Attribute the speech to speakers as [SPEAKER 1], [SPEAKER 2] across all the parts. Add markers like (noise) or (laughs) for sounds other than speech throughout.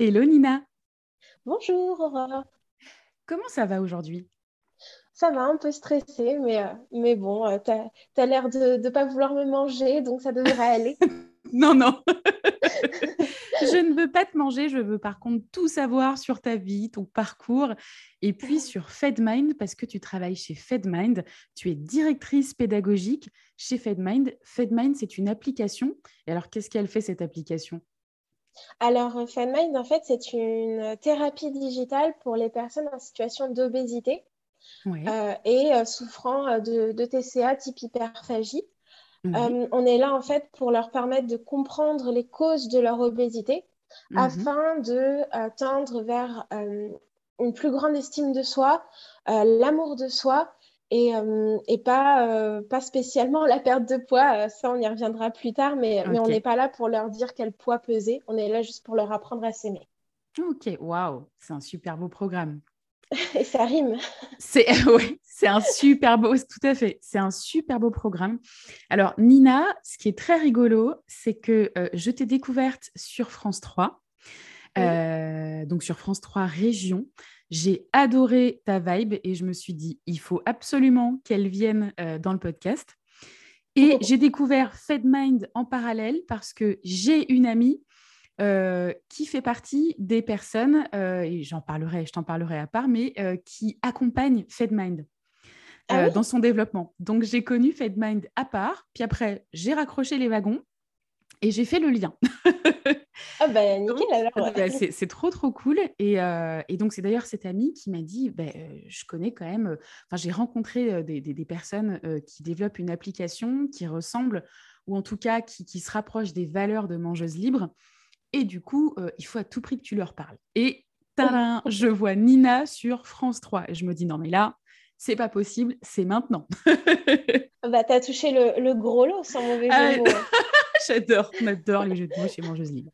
[SPEAKER 1] Hello Nina.
[SPEAKER 2] Bonjour Aurore.
[SPEAKER 1] Comment ça va aujourd'hui?
[SPEAKER 2] Ça va un peu stressé, mais, euh, mais bon, euh, tu as, l'air de ne pas vouloir me manger, donc ça devrait aller. (laughs)
[SPEAKER 1] non, non. (laughs) je ne veux pas te manger, je veux par contre tout savoir sur ta vie, ton parcours, et puis sur FedMind, parce que tu travailles chez FedMind, tu es directrice pédagogique chez FedMind. FedMind, c'est une application. Et alors, qu'est-ce qu'elle fait cette application?
[SPEAKER 2] Alors, euh, FanMind, en fait, c'est une thérapie digitale pour les personnes en situation d'obésité euh, et euh, souffrant de, TCA type hyperphagie. on est là, en fait, pour leur permettre de comprendre les causes de leur obésité mhm. afin de tendre vers une plus grande estime de soi, l'amour de soi et, euh, et pas, euh, pas spécialement la perte de poids. Euh, ça, on y reviendra plus tard, mais, mais on n'est pas là pour leur dire quel poids peser. On est là juste pour leur apprendre à s'aimer.
[SPEAKER 1] Ok, waouh, c'est un super beau programme. (laughs)
[SPEAKER 2] et ça rime.
[SPEAKER 1] C'est (laughs) oui, c'est un super beau, tout à fait, c'est un super beau programme. Alors Nina, ce qui est très rigolo, c'est que je t'ai découverte sur France 3, donc sur France 3 Région. J'ai adoré ta vibe et je me suis dit, il faut absolument qu'elle vienne euh, dans le podcast. Et oh. j'ai découvert FedMind en parallèle parce que j'ai une amie euh, qui fait partie des personnes, euh, et j'en parlerai, je t'en parlerai à part, mais qui accompagne FedMind. Ah dans son développement. Donc, j'ai connu FedMind à part, puis après, j'ai raccroché les wagons et j'ai fait le lien. (laughs)
[SPEAKER 2] ah ben nickel alors.
[SPEAKER 1] Bah, c'est trop trop cool. Et, euh, et donc c'est d'ailleurs cette amie qui m'a dit, bah, euh, je connais quand même, euh, enfin j'ai rencontré des, des, des, personnes qui développent une application qui ressemble, ou en tout cas qui, qui se rapproche des valeurs de mangeuse libre. Et du coup, il faut à tout prix que tu leur parles. Et tadam, je vois Nina sur France 3. Et je me dis, non mais là, c'est pas possible, c'est maintenant. (laughs)
[SPEAKER 2] bah, tu as touché le, le, gros lot, sans mauvais ah jeu (laughs) (laughs)
[SPEAKER 1] J'adore, on adore les jeux de mots chez Mangeuse Libre.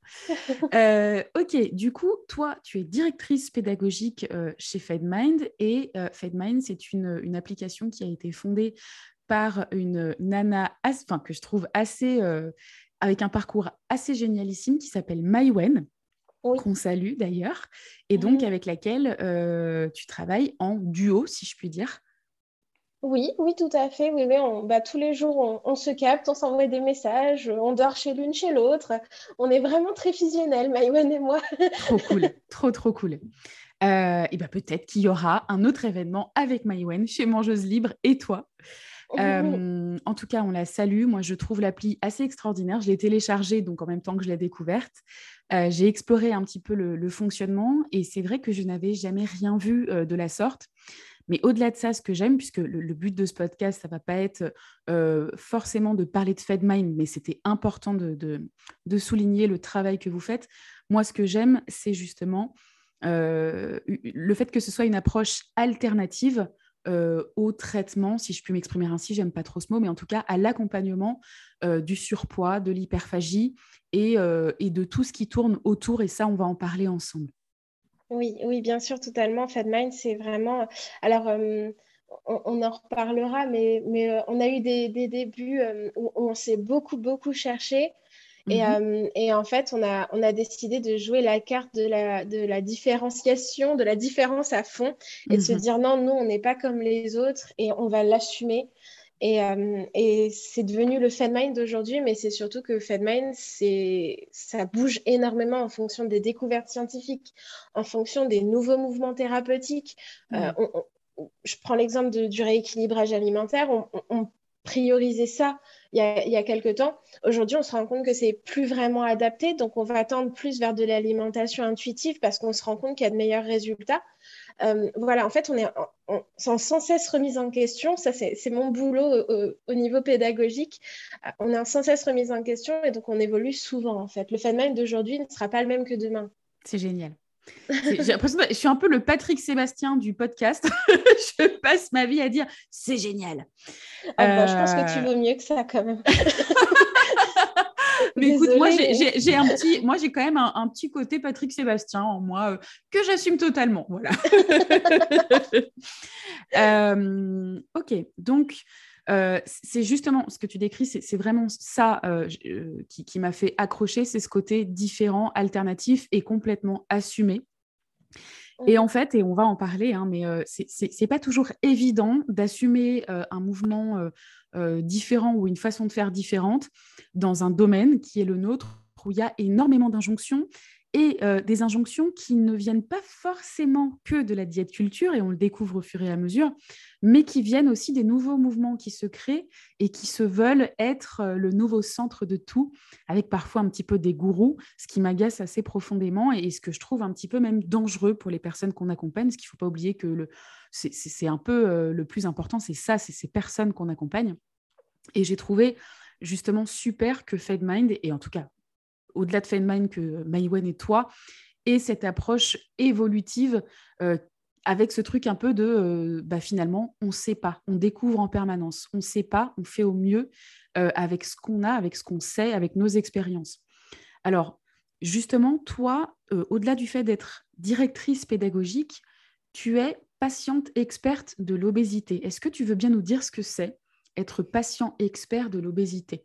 [SPEAKER 1] Euh, ok, du coup, toi, tu es directrice pédagogique euh, chez FedMind et euh, FedMind, c'est une, une, application qui a été fondée par une nana, enfin, que je trouve assez, avec un parcours assez génialissime qui s'appelle Maïwen. qu'on salue d'ailleurs, et donc avec laquelle tu travailles en duo, si je puis dire.
[SPEAKER 2] Oui, oui, tout à fait. Oui, on, bah, tous les jours, on, se capte, on s'envoie des messages, on dort chez l'une, chez l'autre. On est vraiment très fusionnels, Maïwen et moi. (laughs)
[SPEAKER 1] trop cool, trop, trop cool. Euh, et bah, peut-être qu'il y aura un autre événement avec Maïwen chez Mangeuse Libre et toi. Euh, en tout cas, on la salue. Moi, je trouve l'appli assez extraordinaire. Je l'ai téléchargée, donc en même temps que je l'ai découverte. Euh, j'ai exploré un petit peu le, fonctionnement et c'est vrai que je n'avais jamais rien vu de la sorte. Mais au-delà de ça, ce que j'aime, puisque le, but de ce podcast, ça ne va pas être euh, forcément de parler de FedMind, mais c'était important de, souligner le travail que vous faites. Moi, ce que j'aime, c'est justement euh, le fait que ce soit une approche alternative euh, au traitement, si je puis m'exprimer ainsi, j'aime pas trop ce mot, mais en tout cas à l'accompagnement du surpoids, de l'hyperphagie et, de tout ce qui tourne autour. Et ça, on va en parler ensemble.
[SPEAKER 2] Oui, oui, bien sûr, totalement. FedMind, c'est vraiment. Alors, euh, on, en reparlera, mais, mais euh, on a eu des, débuts euh, où on s'est beaucoup, beaucoup cherché. Et, mhm. et, en fait, on a, on a décidé de jouer la carte de la, de la différenciation, de la différence à fond, et de se mhm. dire non, nous, on n'est pas comme les autres et on va l'assumer. Et, euh, et c'est devenu le FedMind d'aujourd'hui, mais c'est surtout que FedMind, ça bouge énormément en fonction des découvertes scientifiques, en fonction des nouveaux mouvements thérapeutiques. Euh, je prends l'exemple du rééquilibrage alimentaire. On, priorisait ça il y, a, il y a quelques temps. Aujourd'hui, on se rend compte que c'est plus vraiment adapté, donc on va tendre plus vers de l'alimentation intuitive parce qu'on se rend compte qu'il y a de meilleurs résultats. Euh, voilà, en fait, on est sans, cesse remise en question. Ça, c'est mon boulot au, niveau pédagogique. Euh, on est sans cesse remise en question et donc on évolue souvent, en fait. Le phénomène d'aujourd'hui ne sera pas le même que demain.
[SPEAKER 1] C'est génial. J'ai l'impression que je suis un peu le Patrick Sébastien du podcast. (laughs) je passe ma vie à dire c'est génial.
[SPEAKER 2] Ah je pense que tu euh, vaux mieux que ça quand même. (laughs)
[SPEAKER 1] Mais écoute, moi, j'ai un petit, moi, j'ai quand même un, petit côté Patrick Sébastien en moi euh, que j'assume totalement. Voilà. (laughs) Euh, ok, donc c'est justement ce que tu décris, c'est vraiment ça qui, qui m'a fait accrocher, c'est ce côté différent, alternatif et complètement assumé. Et en fait, et on va en parler, hein, mais euh, ce c'est pas toujours évident d'assumer euh, un mouvement euh, différent ou une façon de faire différente dans un domaine qui est le nôtre, où il y a énormément d'injonctions et des injonctions qui ne viennent pas forcément que de la diète culture, et on le découvre au fur et à mesure, mais qui viennent aussi des nouveaux mouvements qui se créent et qui se veulent être le nouveau centre de tout, avec parfois un petit peu des gourous, ce qui m'agace assez profondément et ce que je trouve un petit peu même dangereux pour les personnes qu'on accompagne, parce qu'il ne faut pas oublier que c'est, un peu le plus important, c'est ça, c'est ces personnes qu'on accompagne. Et j'ai trouvé justement super que Fed Mind, et en tout cas au-delà de Feynman que Maïwen et toi, et cette approche évolutive euh, avec ce truc un peu de euh, bah, finalement, on ne sait pas, on découvre en permanence, on ne sait pas, on fait au mieux euh, avec ce qu'on a, avec ce qu'on sait, avec nos expériences. Alors, justement, toi, au-delà du fait d'être directrice pédagogique, tu es patiente experte de l'obésité. Est-ce que tu veux bien nous dire ce que c'est être patient expert de l'obésité?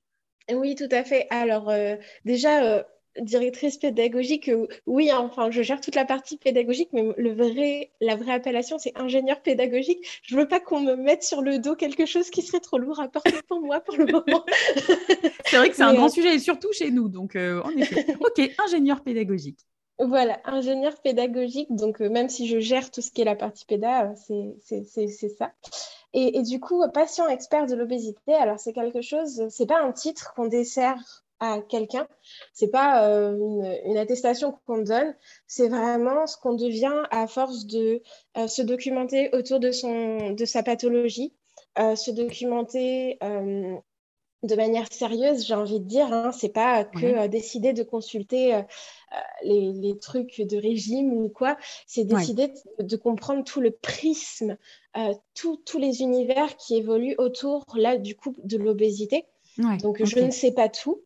[SPEAKER 2] Oui, tout à fait. Alors, euh, déjà, euh, directrice pédagogique, euh, oui, hein, enfin, je gère toute la partie pédagogique, mais le vrai, la vraie appellation, c'est ingénieur pédagogique. Je ne veux pas qu'on me mette sur le dos quelque chose qui serait trop lourd à porter pour moi pour le moment. (laughs)
[SPEAKER 1] c'est vrai que c'est un grand sujet, et surtout chez nous. Donc, en effet, (laughs) OK, ingénieur pédagogique.
[SPEAKER 2] Voilà, ingénieur pédagogique. Donc, même si je gère tout ce qui est la partie péda, c'est ça. Et, du coup, patient expert de l'obésité, alors c'est quelque chose, c'est pas un titre qu'on dessert à quelqu'un, c'est pas euh, une, attestation qu'on donne, c'est vraiment ce qu'on devient à force de euh, se documenter autour de, son, de sa pathologie, euh, se documenter de manière sérieuse, j'ai envie de dire. Hein, c'est pas que décider de consulter les, trucs de régime ou quoi. C'est décider de, comprendre tout le prisme, euh, tous les univers qui évoluent autour là du coup de l'obésité. Donc je ne sais pas tout,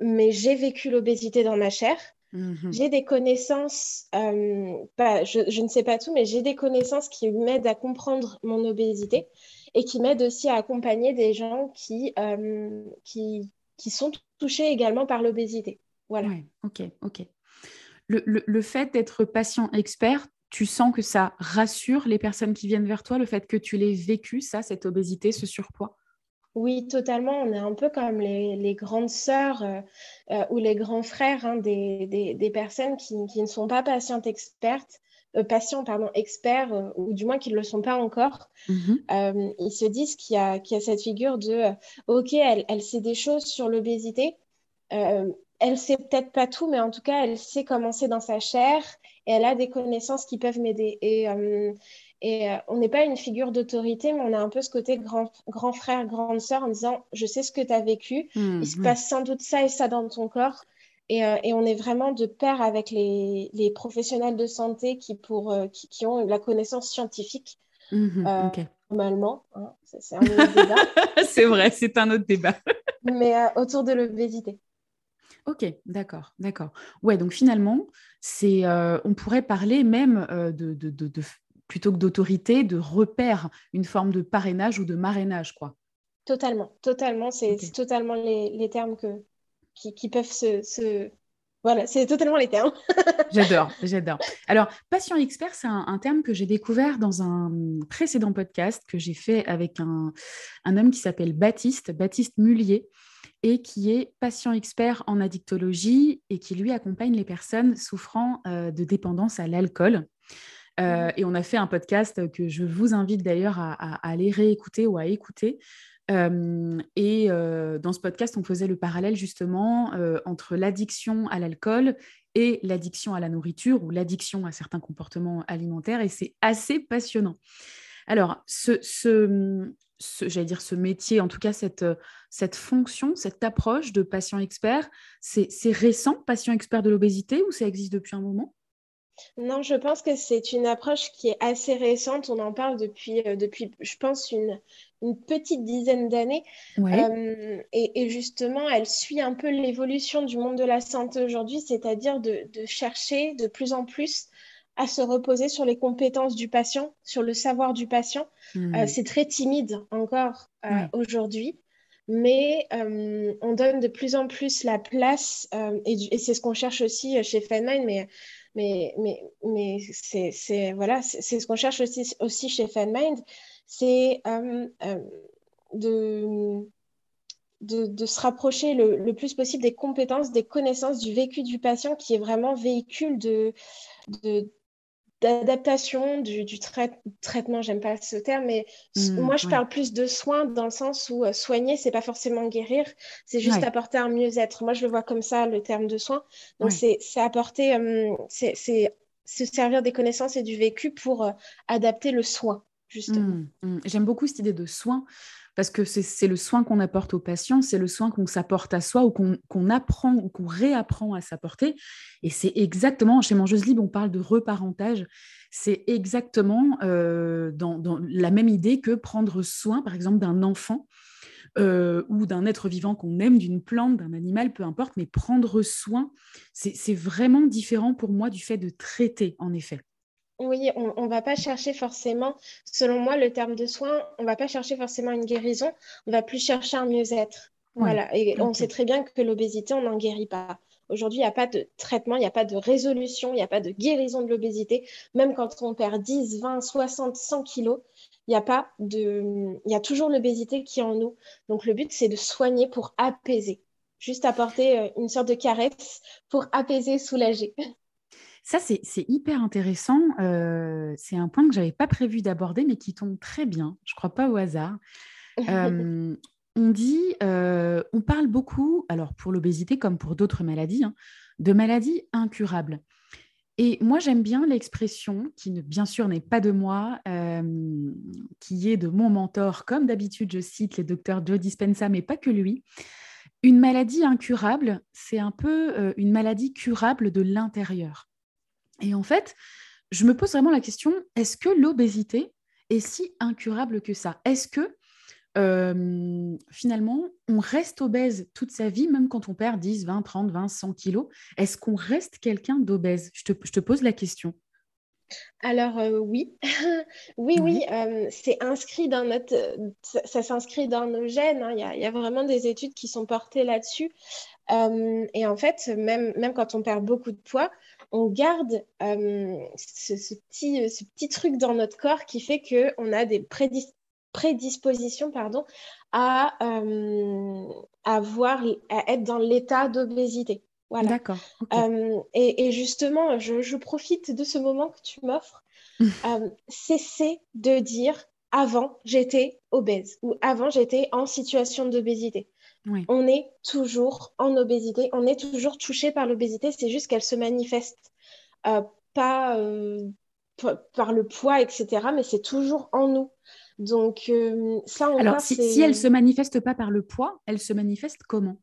[SPEAKER 2] mais j'ai vécu l'obésité dans ma chair. Mhm. J'ai des connaissances, euh, pas, je, ne sais pas tout, mais j'ai des connaissances qui m'aident à comprendre mon obésité et qui m'aident aussi à accompagner des gens qui, euh, qui, qui sont touchés également par l'obésité. Voilà.
[SPEAKER 1] ok, ok le, fait d'être patient expert, tu sens que ça rassure les personnes qui viennent vers toi, le fait que tu l'aies vécu, ça, cette obésité, ce surpoids?
[SPEAKER 2] Oui, totalement. On est un peu comme les, grandes sœurs euh, euh, ou les grands frères hein, des, personnes qui, ne sont pas patientes expertes, euh, patients, pardon, experts, ou du moins qui ne le sont pas encore. Mm-hmm. ils se disent qu'il y, a cette figure de OK, elle, elle sait des choses sur l'obésité, elle sait peut-être pas tout, mais en tout cas, elle sait commencer dans sa chair et elle a des connaissances qui peuvent m'aider. Et, euh, et euh, on n'est pas une figure d'autorité, mais on a un peu ce côté grand, grand frère, grande sœur en disant Je sais ce que tu as vécu, mmh, il se passe sans doute ça et ça dans ton corps. Et, euh, et on est vraiment de pair avec les, les professionnels de santé qui, pour, qui, ont la connaissance scientifique. Mmh, normalement, hein. c'est un autre débat. (laughs)
[SPEAKER 1] c'est vrai, c'est un autre débat. (laughs)
[SPEAKER 2] mais autour de l'obésité.
[SPEAKER 1] Ok, d'accord, d'accord. Ouais, donc finalement, c'est, euh, on pourrait parler même euh, de, plutôt que d'autorité, de repère, une forme de parrainage ou de marrainage, quoi.
[SPEAKER 2] Totalement, totalement. C'est totalement les, termes que, qui, peuvent se, Voilà, c'est totalement les termes. (laughs)
[SPEAKER 1] j'adore, j'adore. Alors, patient expert, c'est un, terme que j'ai découvert dans un précédent podcast que j'ai fait avec un, un homme qui s'appelle Baptiste, Baptiste Mullier et qui est patient expert en addictologie et qui lui accompagne les personnes souffrant euh, de dépendance à l'alcool. Euh, et on a fait un podcast que je vous invite d'ailleurs à, aller réécouter ou à écouter. Et dans ce podcast, on faisait le parallèle justement entre l'addiction à l'alcool et l'addiction à la nourriture ou l'addiction à certains comportements alimentaires. Et c'est assez passionnant. Alors, ce, j'allais dire ce métier, en tout cas cette, cette fonction, cette approche de patient expert, c'est récent, patient expert de l'obésité, ou ça existe depuis un moment?
[SPEAKER 2] Non, je pense que c'est une approche qui est assez récente. On en parle depuis, euh, depuis je pense, une, une petite dizaine d'années. Euh, et, justement, elle suit un peu l'évolution du monde de la santé aujourd'hui, c'est-à-dire de, de, chercher de plus en plus à se reposer sur les compétences du patient, sur le savoir du patient. Hmm. c'est très timide encore aujourd'hui mais on donne de plus en plus la place, et, c'est ce qu'on cherche aussi chez Feynman, mais mais, mais, mais c'est voilà, ce qu'on cherche aussi, aussi chez FanMind, c'est euh, euh, de, de, de, se rapprocher le, le, plus possible des compétences, des connaissances, du vécu du patient qui est vraiment véhicule de, de, d'adaptation du, du traitement, j'aime pas ce terme, mais mmh, moi je parle plus de soins dans le sens où euh, soigner, c'est pas forcément guérir, c'est juste apporter un mieux-être. Moi je le vois comme ça, le terme de soin. Donc c'est apporter, euh, c'est se servir des connaissances et du vécu pour euh, adapter le soin, justement.
[SPEAKER 1] Mmh, mmh. J'aime beaucoup cette idée de soin parce que c'est le soin qu'on apporte aux patients, c'est le soin qu'on s'apporte à soi ou qu'on apprend ou qu'on réapprend à s'apporter. Et c'est exactement, chez Mangeuse Libre, on parle de reparentage, c'est exactement euh, dans, la même idée que prendre soin, par exemple, d'un enfant. Euh, ou d'un être vivant qu'on aime, d'une plante, d'un animal, peu importe, mais prendre soin, c'est vraiment différent pour moi du fait de traiter, en effet.
[SPEAKER 2] Oui, on ne va pas chercher forcément, selon moi, le terme de soin, on ne va pas chercher forcément une guérison, on va plus chercher un mieux-être. Voilà, et on sait très bien que l'obésité, on n'en guérit pas. Aujourd'hui, il n'y a pas de traitement, il n'y a pas de résolution, il n'y a pas de guérison de l'obésité. Même quand on perd 10, 20, 60, 100 kilos, il y a pas de, il y a toujours l'obésité qui est en nous. Donc le but, c'est de soigner pour apaiser, juste apporter euh, une sorte de caresse pour apaiser, soulager. (laughs)
[SPEAKER 1] Ça, c'est hyper intéressant. C'est un point que je n'avais pas prévu d'aborder, mais qui tombe très bien. Je ne crois pas au hasard. On dit, on parle beaucoup, alors pour l'obésité comme pour d'autres maladies, hein, de maladies incurables. Et moi, j'aime bien l'expression, qui bien sûr n'est pas de moi, qui est de mon mentor. Comme d'habitude, je cite les docteurs Joe Dispenza, mais pas que lui. Une maladie incurable, c'est un peu une maladie curable de l'intérieur. Et en fait, je me pose vraiment la question, est-ce que l'obésité est si incurable que ça? Est-ce que euh, finalement, on reste obèse toute sa vie, même quand on perd 10, 20, 30, 20, 100 kilos? Est-ce qu'on reste quelqu'un d'obèse? Je te, pose la question.
[SPEAKER 2] Alors euh, oui, (laughs) oui, oui, euh, c'est inscrit dans notre, ça, s'inscrit dans nos gènes. Hein. Il y, a vraiment des études qui sont portées là-dessus. et en fait, même, même quand on perd beaucoup de poids, on garde euh, ce, petit, ce petit truc dans notre corps qui fait qu'on a des prédispositions pardon, à, euh, à être dans l'état d'obésité. Voilà.
[SPEAKER 1] D'accord.
[SPEAKER 2] Euh, et, justement, je, profite de ce moment que tu m'offres. (laughs) cesser de dire avant j'étais obèse ou avant j'étais en situation d'obésité on est toujours en obésité, on est toujours touché par l'obésité, c'est juste qu'elle se manifeste euh, pas euh, par le poids, etc., mais c'est toujours en nous. Donc, euh, ça, on
[SPEAKER 1] Alors, si, elle ne se manifeste pas par le poids, elle se manifeste comment?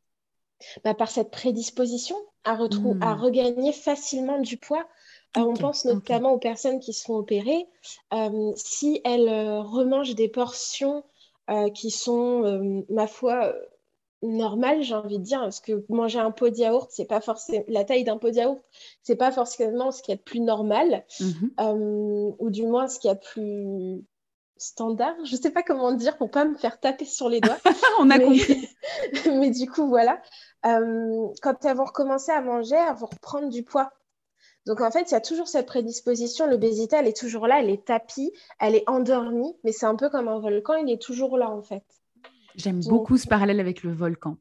[SPEAKER 2] Bah, Par cette prédisposition à, à hmm. regagner facilement du poids. on pense notamment aux personnes qui se font opérer. si elles remangent des portions qui sont, ma foi, normal, j'ai envie de dire, parce que manger un pot de yaourt, c'est pas forcément la taille d'un pot de yaourt, c'est pas forcément ce qui est plus normal, mhm. euh, ou du moins ce qui est plus standard. Je sais pas comment dire pour pas me faire taper sur les doigts. (laughs)
[SPEAKER 1] On a compris. (laughs)
[SPEAKER 2] mais du coup, voilà. Euh, quand elles vont recommencer à manger, elles vont reprendre du poids. Donc en fait, il y a toujours cette prédisposition. L'obésité, elle est toujours là, elle est tapie, elle est endormie, mais c'est un peu comme un volcan, il est toujours là en fait.
[SPEAKER 1] J'aime beaucoup ce parallèle avec le volcan.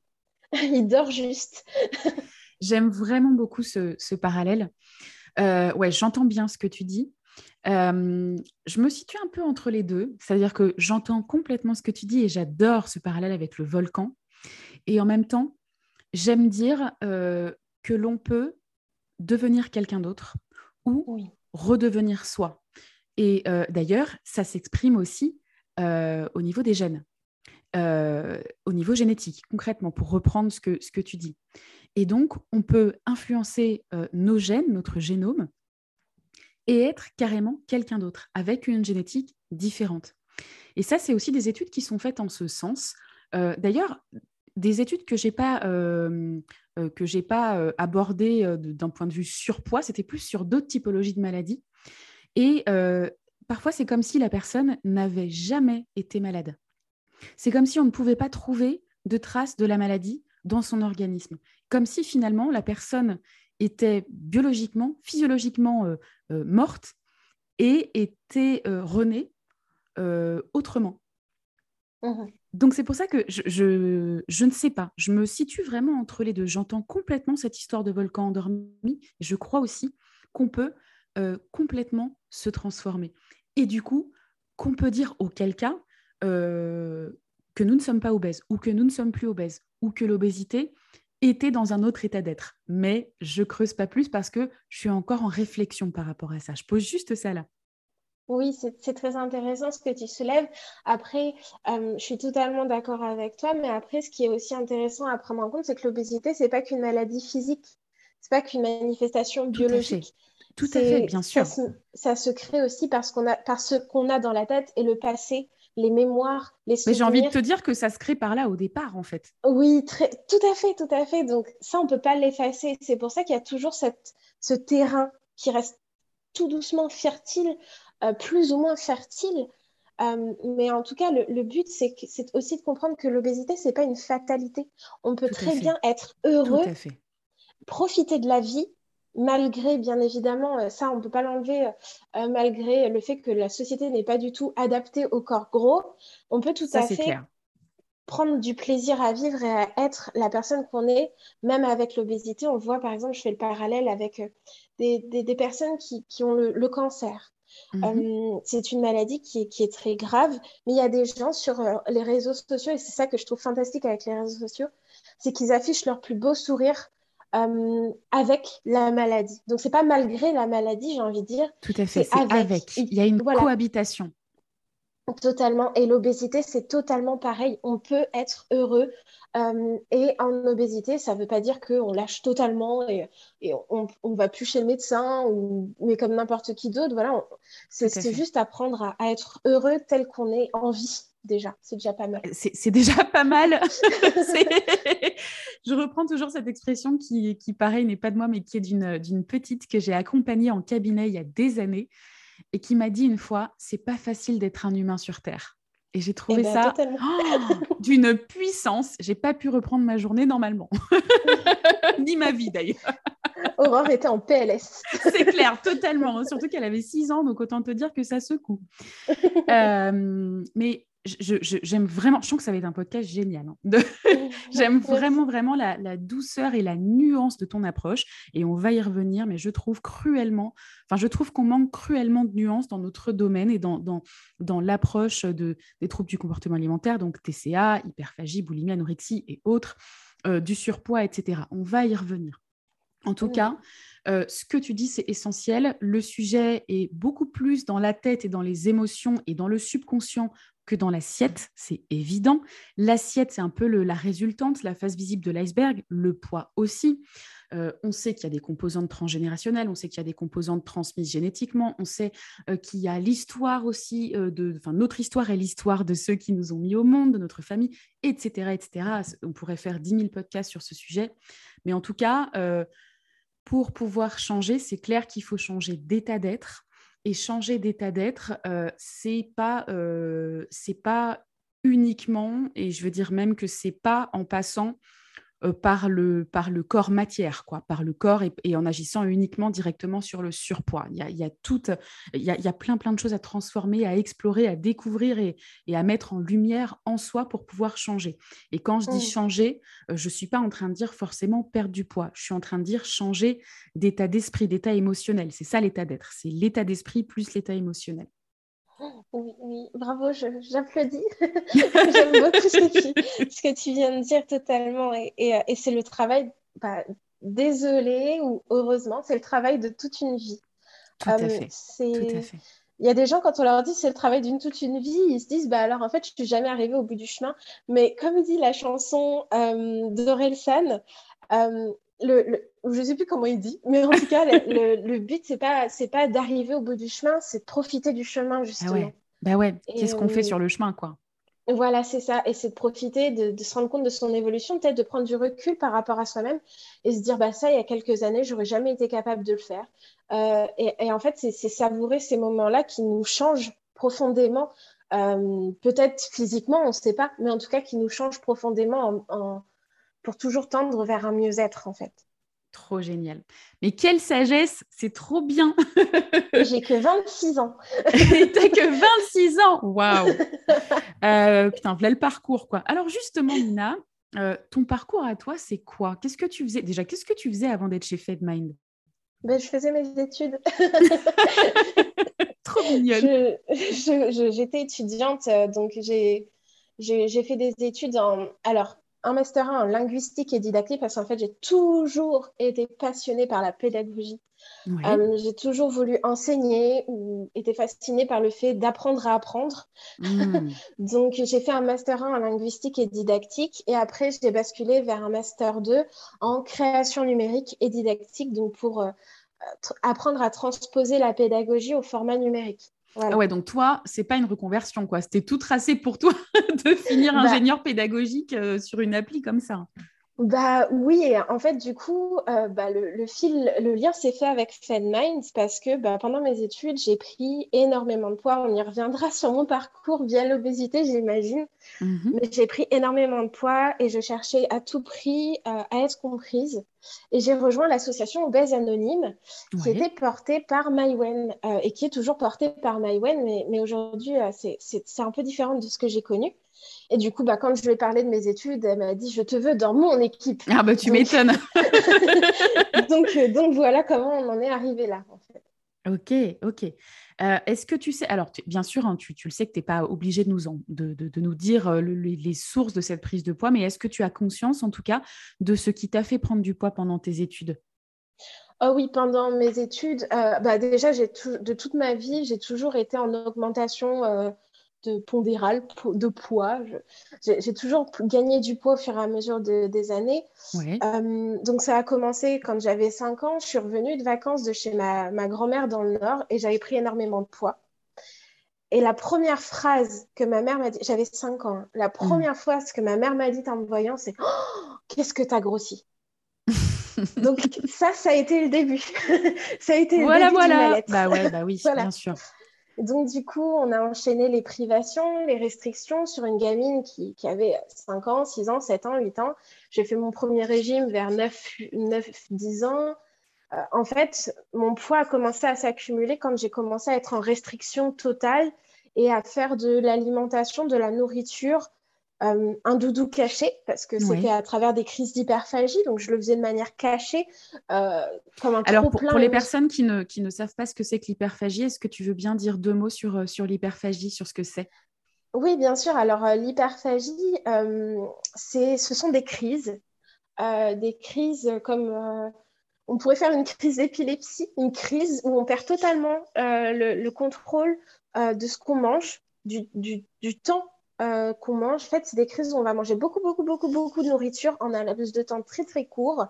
[SPEAKER 1] (laughs)
[SPEAKER 2] Il dort juste. (laughs)
[SPEAKER 1] J'aime vraiment beaucoup ce, parallèle. Euh, ouais, j'entends bien ce que tu dis. Euh, je me situe un peu entre les deux, c'est-à-dire que j'entends complètement ce que tu dis et j'adore ce parallèle avec le volcan. Et en même temps, j'aime dire euh, que l'on peut devenir quelqu'un d'autre ou redevenir soi. Et d'ailleurs, ça s'exprime aussi au niveau des gènes. Euh, au niveau génétique, concrètement, pour reprendre ce que, ce que tu dis. Et donc, on peut influencer euh, nos gènes, notre génome, et être carrément quelqu'un d'autre, avec une génétique différente. Et ça, c'est aussi des études qui sont faites en ce sens. Euh, d'ailleurs, des études que j'ai pas pas abordées d'un point de vue surpoids, c'était plus sur d'autres typologies de maladies. Et parfois, c'est comme si la personne n'avait jamais été malade. C'est comme si on ne pouvait pas trouver de traces de la maladie dans son organisme. Comme si finalement la personne était biologiquement, physiologiquement euh, euh, morte et était renée autrement. Mmh Donc c'est pour ça que je, je, ne sais pas. Je me situe vraiment entre les deux. J'entends complètement cette histoire de volcan endormi. Je crois aussi qu'on peut euh, complètement se transformer. Et du coup, qu'on peut dire auquel cas euh, que nous ne sommes pas obèses ou que nous ne sommes plus obèses ou que l'obésité était dans un autre état d'être. Mais je creuse pas plus parce que je suis encore en réflexion par rapport à ça. Je pose juste ça là.
[SPEAKER 2] Oui, c'est très intéressant ce que tu soulèves. Après, euh, je suis totalement d'accord avec toi, mais après, ce qui est aussi intéressant à prendre en compte, c'est que l'obésité, c'est pas qu'une maladie physique, c'est pas qu'une manifestation biologique.
[SPEAKER 1] Tout à fait, bien sûr.
[SPEAKER 2] Ça se, crée aussi parce qu'on a, parce qu'on a dans la tête et le passé, les mémoires, les souvenirs.
[SPEAKER 1] Mais j'ai envie de te dire que ça se crée par là au départ, en fait.
[SPEAKER 2] Oui, très, tout à fait, tout à fait. Donc ça, on peut pas l'effacer. C'est pour ça qu'il y a toujours cette, ce terrain qui reste tout doucement fertile, euh, plus ou moins fertile. Euh, mais en tout cas, le, but, c'est aussi de comprendre que l'obésité, c'est pas une fatalité. On peut très bien être heureux, profiter de la vie malgré, bien évidemment, euh, ça, on ne peut pas l'enlever, euh, euh, malgré le fait que la société n'est pas du tout adaptée au corps gros, on peut tout à fait prendre du plaisir à vivre et à être la personne qu'on est, même avec l'obésité. On voit, par exemple, je fais le parallèle avec des, personnes qui, ont le, cancer. Mhm. c'est une maladie qui est, très grave, mais il y a des gens sur les réseaux sociaux, et c'est ça que je trouve fantastique avec les réseaux sociaux, c'est qu'ils affichent leur plus beau sourire euh, avec la maladie. Donc, c'est pas malgré la maladie, j'ai envie de dire.
[SPEAKER 1] Tout à fait, c'est avec. Il y a une cohabitation.
[SPEAKER 2] Totalement. Et l'obésité, c'est totalement pareil. On peut être heureux. Euh, et en obésité, ça ne veut pas dire qu'on lâche totalement et, on ne va plus chez le médecin, ou, mais comme n'importe qui d'autre. Voilà, c'est juste apprendre à, être heureux tel qu'on est en vie déjà. C'est déjà pas mal.
[SPEAKER 1] C'est déjà pas mal. (laughs) je reprends toujours cette expression qui, qui pareil, n'est pas de moi, mais qui est d'une petite que j'ai accompagnée en cabinet il y a des années et qui m'a dit une fois, c'est pas facile d'être un humain sur Terre. Et j'ai trouvé eh ben, ça oh, (gasps) d'une puissance. J'ai pas pu reprendre ma journée normalement, (laughs) ni ma vie d'ailleurs.
[SPEAKER 2] Aurore était en PLS. (laughs)
[SPEAKER 1] C'est clair, totalement. Surtout qu'elle avait 6 ans, donc autant te dire que ça secoue. Euh, mais j'aime vraiment, je sens que ça va être un podcast génial. Hein, (laughs) (laughs) j'aime vraiment, vraiment la, douceur et la nuance de ton approche. Et on va y revenir, mais je trouve cruellement, enfin, je trouve qu'on manque cruellement de nuances dans notre domaine et dans, dans, dans l'approche de, des troubles du comportement alimentaire, donc TCA, hyperphagie, boulimie, anorexie et autres, euh, du surpoids, etc. On va y revenir. En tout cas, euh, ce que tu dis, c'est essentiel. Le sujet est beaucoup plus dans la tête et dans les émotions et dans le subconscient que dans l'assiette, c'est évident. L'assiette, c'est un peu la résultante, la face visible de l'iceberg, le poids aussi. Euh, on sait qu'il y a des composantes transgénérationnelles, on sait qu'il y a des composantes transmises génétiquement, on sait euh, qu'il y a l'histoire aussi, euh, de, notre histoire est l'histoire de ceux qui nous ont mis au monde, de notre famille, etc. etc. On pourrait faire 10 000 podcasts sur ce sujet. Mais en tout cas, pour pouvoir changer, c'est clair qu'il faut changer d'état d'être, et changer d'état d'être, euh, c'est pas, euh, c'est pas uniquement, et je veux dire même que c'est pas en passant par, le, par le corps matière, quoi, par le corps et, en agissant uniquement directement sur le surpoids. Il y a, il y a, il y a, il y a plein, plein de choses à transformer, à explorer, à découvrir et, et, à mettre en lumière en soi pour pouvoir changer. Et quand je dis mmh. changer, euh, je ne suis pas en train de dire forcément perdre du poids. Je suis en train de dire changer d'état d'esprit, d'état émotionnel. C'est ça l'état d'être. C'est l'état d'esprit plus l'état émotionnel.
[SPEAKER 2] Oui, oui, bravo, j'applaudis. (laughs) J'aime beaucoup ce que, tu, ce que, tu, viens de dire totalement. Et, et, euh, et c'est le travail, bah, désolé ou heureusement, c'est le travail de toute une vie.
[SPEAKER 1] Tout, à euh, fait. Tout à fait.
[SPEAKER 2] Il y a des gens, quand on leur dit c'est le travail d'une toute une vie, ils se disent bah alors en fait, je suis jamais arrivée au bout du chemin. Mais comme dit la chanson euh, d'Orelsan, euh, le, je ne sais plus comment il dit, mais en tout cas, le, but, c'est pas, c'est pas d'arriver au bout du chemin, c'est de profiter du chemin, ah justement.
[SPEAKER 1] Bah ouais, qu'est-ce qu'on fait sur le chemin, quoi
[SPEAKER 2] Voilà, c'est ça. Et c'est de profiter, de, se rendre compte de son évolution, peut-être de prendre du recul par rapport à soi-même et se dire, bah ça, il y a quelques années, j'aurais jamais été capable de le faire. Euh, et, en fait, c'est savourer ces moments-là qui nous changent profondément, euh, peut-être physiquement, on ne sait pas, mais en tout cas qui nous changent profondément pour toujours tendre vers un mieux-être, en fait.
[SPEAKER 1] Trop génial. Mais quelle sagesse, c'est trop bien.
[SPEAKER 2] J'ai que 26 ans.
[SPEAKER 1] T'as que 26 ans. Waouh. (laughs) Euh, putain, voilà le parcours, quoi. Alors justement, Nina, euh, ton parcours à toi, c'est quoi? Qu'est-ce que tu faisais? Déjà, qu'est-ce que tu faisais avant d'être chez FedMind?
[SPEAKER 2] Ben, Je faisais mes études. (laughs)
[SPEAKER 1] trop mignonne.
[SPEAKER 2] J'étais étudiante, euh, donc j'ai fait des études en... Alors, un master 1 en linguistique et didactique parce qu'en fait, j'ai toujours été passionnée par la pédagogie. Euh, j'ai toujours voulu enseigner ou été fascinée par le fait d'apprendre à apprendre. Hmm. (laughs) Donc, j'ai fait un master 1 en linguistique et didactique et après, j'ai basculé vers un master 2 en création numérique et didactique, donc pour euh, apprendre à transposer la pédagogie au format numérique.
[SPEAKER 1] Ah ouais, donc toi, c'est pas une reconversion, quoi. C'était tout tracé pour toi (laughs) de finir bah ingénieur pédagogique euh, sur une appli comme ça.
[SPEAKER 2] Bah oui, en fait, du coup, euh, bah, le, fil, le lien s'est fait avec FedMinds parce que bah, pendant mes études, j'ai pris énormément de poids. On y reviendra (laughs) sur mon parcours via l'obésité, j'imagine. Mhm. Mais j'ai pris énormément de poids et je cherchais à tout prix euh, à être comprise. Et j'ai rejoint l'association Obèse Anonyme qui était portée par Mywen euh, et qui est toujours portée par Mywen, mais, mais aujourd'hui, c'est un peu différent de ce que j'ai connu. Et du coup, bah, quand je lui ai parlé de mes études, elle m'a dit Je te veux dans mon équipe.
[SPEAKER 1] Ah, bah, tu m'étonnes. (laughs) (laughs)
[SPEAKER 2] donc, euh, donc, voilà comment on en est arrivé là, en fait.
[SPEAKER 1] Ok, ok. Euh, est-ce que tu sais, alors bien sûr, hein, tu, tu, le sais que tu n'es pas obligé de nous, de, de, nous dire euh, les, sources de cette prise de poids, mais est-ce que tu as conscience en tout cas de ce qui t'a fait prendre du poids pendant tes études?
[SPEAKER 2] Oh oui, pendant mes études, bah déjà, de toute ma vie, j'ai toujours été en augmentation de pondéral, de poids. J'ai toujours gagné du poids au fur et à mesure des années. Euh, donc ça a commencé quand j'avais 5 ans. Je suis revenue de vacances de chez ma, grand-mère dans le Nord et j'avais pris énormément de poids. Et la première phrase que ma mère m'a dit, j'avais 5 ans, hein. la première mm. fois que ma mère m'a dit en me voyant, c'est oh, Qu'est-ce que tu as grossi? (laughs) Donc ça, ça a été le début. (laughs) ça a été le
[SPEAKER 1] voilà,
[SPEAKER 2] début
[SPEAKER 1] voilà. Bah ouais, bah oui, (laughs) bien sûr.
[SPEAKER 2] Donc, du coup, on a enchaîné les privations, les restrictions sur une gamine qui, avait 5 ans, 6 ans, 7 ans, 8 ans. J'ai fait mon premier régime vers 9-10 ans. Euh, en fait, mon poids a commencé à s'accumuler quand j'ai commencé à être en restriction totale et à faire de l'alimentation, de la nourriture euh, un doudou caché, parce que c'était à travers des crises d'hyperphagie, donc je le faisais de manière cachée,
[SPEAKER 1] euh, comme un Alors, pour, pour les personnes qui ne, qui ne savent pas ce que c'est que l'hyperphagie, est-ce que tu veux bien dire deux mots sur, euh, sur l'hyperphagie, sur ce que c'est?
[SPEAKER 2] Oui, bien sûr. Alors, l'hyperphagie, c'est, ce sont des crises, des crises comme on pourrait faire une crise d'épilepsie, une crise où on perd totalement le, contrôle de ce qu'on mange, du, du, du, temps euh, qu'on mange, en fait, c'est des crises où on va manger beaucoup, beaucoup, beaucoup, beaucoup de nourriture en un laps de temps très, très court.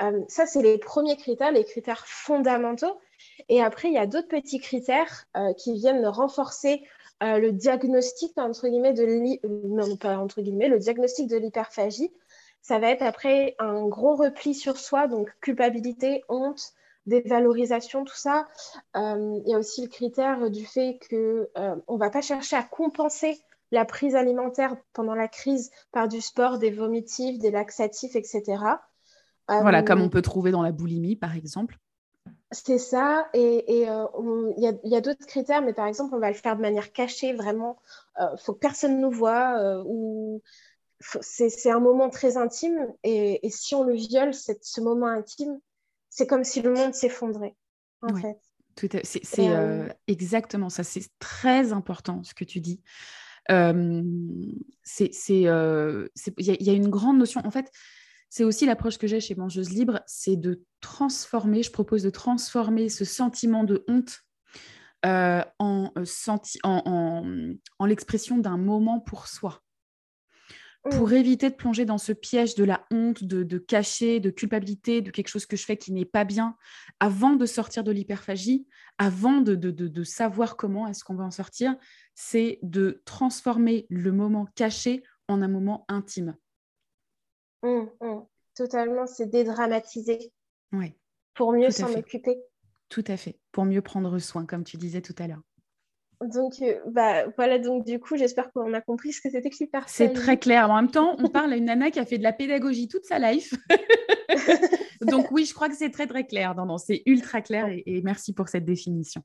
[SPEAKER 2] Euh, ça, c'est les premiers critères, les critères fondamentaux. Et après, il y a d'autres petits critères euh, qui viennent renforcer le diagnostic, entre guillemets, de entre guillemets, le diagnostic de l'hyperphagie. Ça va être après un gros repli sur soi, donc culpabilité, honte, dévalorisation, tout ça. il y a aussi le critère du fait qu'on ne va pas chercher à compenser la prise alimentaire pendant la crise par du sport, des vomitifs, des laxatifs, etc.
[SPEAKER 1] Voilà, comme on peut trouver dans la boulimie, par exemple.
[SPEAKER 2] C'est ça, et euh, il y a, d'autres critères, mais par exemple, on va le faire de manière cachée, vraiment. Il euh, faut que personne nous voit, euh, ou c'est un moment très intime, et, si on le viole, ce moment intime, c'est comme si le monde s'effondrait, en fait.
[SPEAKER 1] C'est exactement ça, c'est très important ce que tu dis c'est il y, a une grande notion. En fait, c'est aussi l'approche que j'ai chez Mangeuse Libre, c'est de transformer, je propose de transformer ce sentiment de honte en, senti en, en, l'expression d'un moment pour soi. Pour éviter de plonger dans ce piège de la honte, de, de cacher, de culpabilité, de quelque chose que je fais qui n'est pas bien, avant de sortir de l'hyperphagie, avant de, de, savoir comment est-ce qu'on va en sortir, c'est de transformer le moment caché en un moment intime.
[SPEAKER 2] Mmh, mmh. Totalement, c'est dédramatiser.
[SPEAKER 1] Oui.
[SPEAKER 2] Pour mieux s'en occuper.
[SPEAKER 1] Tout à fait, pour mieux prendre soin, comme tu disais tout à l'heure.
[SPEAKER 2] Donc, euh, bah, voilà, donc du coup, j'espère qu'on a compris ce que c'était que l'hyper
[SPEAKER 1] C'est très clair. En même temps, on parle à une nana qui a fait de la pédagogie toute sa life. (laughs) donc, oui, je crois que c'est très, très clair. Non, non, c'est ultra clair et, merci pour cette définition.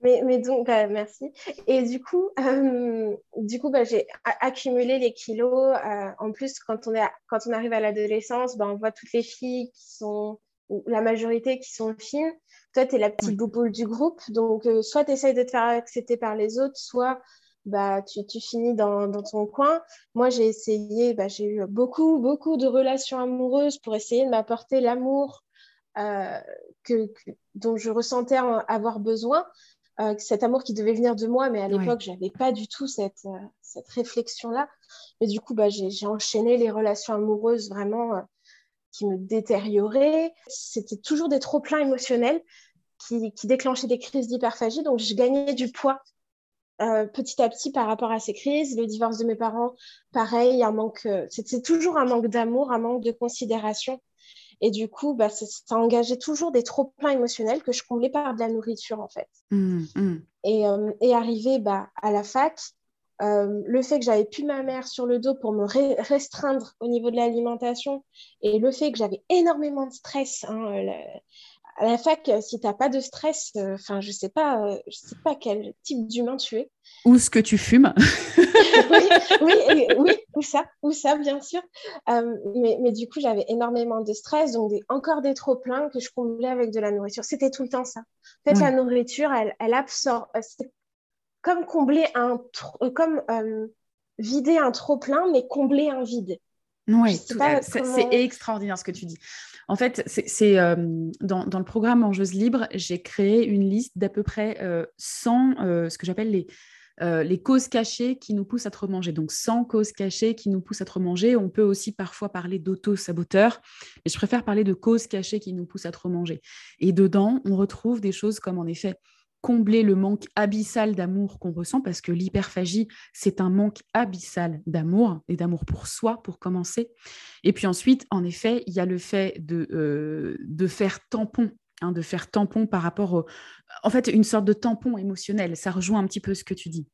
[SPEAKER 2] Mais, mais donc, bah, merci. Et du coup, euh, du coup bah, j'ai accumulé les kilos. Euh, en plus, quand on, est quand on arrive à l'adolescence, bah, on voit toutes les filles qui sont, la majorité qui sont fines toi, tu es la petite bouboule du groupe. Donc, euh, soit tu essayes de te faire accepter par les autres, soit bah, tu, tu finis dans, dans, ton coin. Moi, j'ai essayé, bah, j'ai eu beaucoup, beaucoup de relations amoureuses pour essayer de m'apporter l'amour euh, que, dont je ressentais avoir besoin. Euh, cet amour qui devait venir de moi, mais à l'époque, je n'avais pas du tout cette, cette réflexion-là. Mais du coup, bah, j'ai enchaîné les relations amoureuses vraiment qui me détérioraient. C'était toujours des trop-pleins émotionnels qui, qui, déclenchaient des crises d'hyperphagie. Donc, je gagnais du poids euh, petit à petit par rapport à ces crises. Le divorce de mes parents, pareil, un manque. Euh, C'était toujours un manque d'amour, un manque de considération. Et du coup, bah, ça, engageait toujours des trop-pleins émotionnels que je comblais par de la nourriture, en fait.
[SPEAKER 1] Mmh, mmh.
[SPEAKER 2] Et, euh, et arrivé bah, à la fac, euh, le fait que j'avais plus ma mère sur le dos pour me restreindre au niveau de l'alimentation et le fait que j'avais énormément de stress. Hein, euh, à la fac, euh, si tu n'as pas de stress, enfin, je sais pas, je sais pas quel type d'humain tu es.
[SPEAKER 1] Ou ce que tu fumes. (laughs)
[SPEAKER 2] oui, (laughs) oui, ou ça, ou ça, bien sûr. mais, mais, du coup, j'avais énormément de stress, donc encore des trop pleins que je comblais avec de la nourriture. C'était tout le temps ça. En fait, la nourriture, elle, elle absorbe comme combler un euh, comme euh, vider un trop plein mais combler un vide
[SPEAKER 1] oui c'est extraordinaire ce que tu dis en fait c'est euh, dans, dans, le programme Mangeuse Libre j'ai créé une liste d'à peu près 100 ce que j'appelle les les causes cachées qui nous poussent à trop manger. Donc, 100 causes cachées qui nous poussent à trop manger. On peut aussi parfois parler d'auto-saboteur, mais je préfère parler de causes cachées qui nous poussent à trop manger. Et dedans, on retrouve des choses comme en effet combler le manque abyssal d'amour qu'on ressent, parce que l'hyperphagie, c'est un manque abyssal d'amour et d'amour pour soi, pour commencer. Et puis ensuite, en effet, il y a le fait de, euh, de faire tampon, hein, de faire tampon par rapport au... En fait, une sorte de tampon émotionnel. Ça rejoint un petit peu ce que tu dis.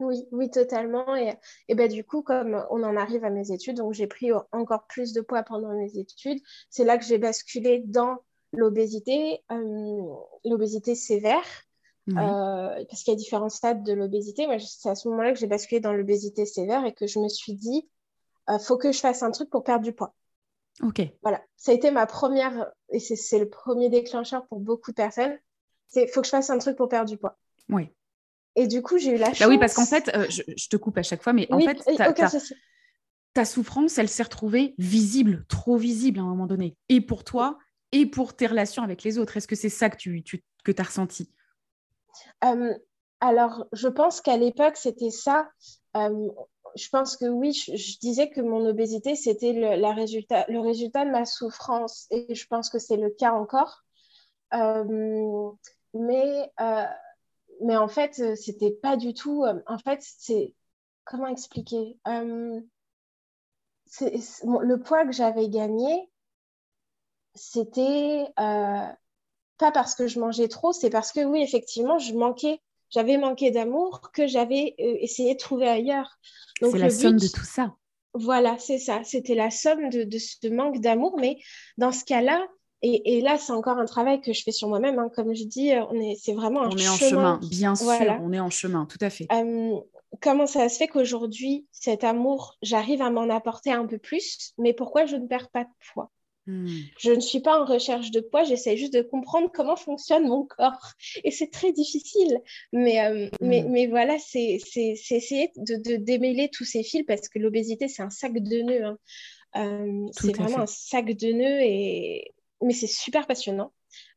[SPEAKER 2] Oui, oui, totalement. Et, et ben, du coup, comme on en arrive à mes études, donc j'ai pris encore plus de poids pendant mes études, c'est là que j'ai basculé dans l'obésité, euh, l'obésité sévère, euh, parce qu'il y a différents stades de l'obésité. Moi, c'est à ce moment-là que j'ai basculé dans l'obésité sévère et que je me suis dit, il euh, faut que je fasse un truc pour perdre du poids.
[SPEAKER 1] Ok.
[SPEAKER 2] Voilà, ça a été ma première, et c'est le premier déclencheur pour beaucoup de personnes, c'est faut que je fasse un truc pour perdre du poids.
[SPEAKER 1] Oui.
[SPEAKER 2] Et du coup, j'ai eu la chance.
[SPEAKER 1] Bah oui, parce qu'en fait, je, te coupe à chaque fois, mais en fait, ta souffrance, elle s'est retrouvée visible, trop visible à un moment donné. Et pour toi, et pour tes relations avec les autres? Est-ce que c'est ça que tu, que as ressenti?
[SPEAKER 2] Euh, Alors, je pense qu'à l'époque, c'était ça. Euh, je pense que oui, je, disais que mon obésité, c'était le, résultat, le résultat de ma souffrance. Et je pense que c'est le cas encore. Euh, mais, mais en fait, c'était pas du tout. en fait, c'est. Comment expliquer? Le poids que j'avais gagné, c'était euh, pas parce que je mangeais trop, c'est parce que oui, effectivement, je manquais, j'avais manqué d'amour que j'avais euh, essayé de trouver ailleurs.
[SPEAKER 1] C'est la somme de tout ça.
[SPEAKER 2] Voilà, c'est ça. C'était la somme de, ce manque d'amour, mais dans ce cas-là, et, là, c'est encore un travail que je fais sur moi-même. Hein. Comme je dis, on est, c'est vraiment un
[SPEAKER 1] on
[SPEAKER 2] est
[SPEAKER 1] en chemin. Bien sûr, on est en chemin, tout à fait.
[SPEAKER 2] Euh, comment ça se fait qu'aujourd'hui, cet amour, j'arrive à m'en apporter un peu plus, mais pourquoi je ne perds pas de poids? Hmm. Je ne suis pas en recherche de poids, j'essaie juste de comprendre comment fonctionne mon corps. Et c'est très difficile. Mais, euh, mais, hmm. mais, voilà, c'est essayer de, de, démêler tous ces fils parce que l'obésité, c'est un sac de nœuds. Hein. Euh, c'est vraiment un sac de nœuds, et... mais c'est super passionnant.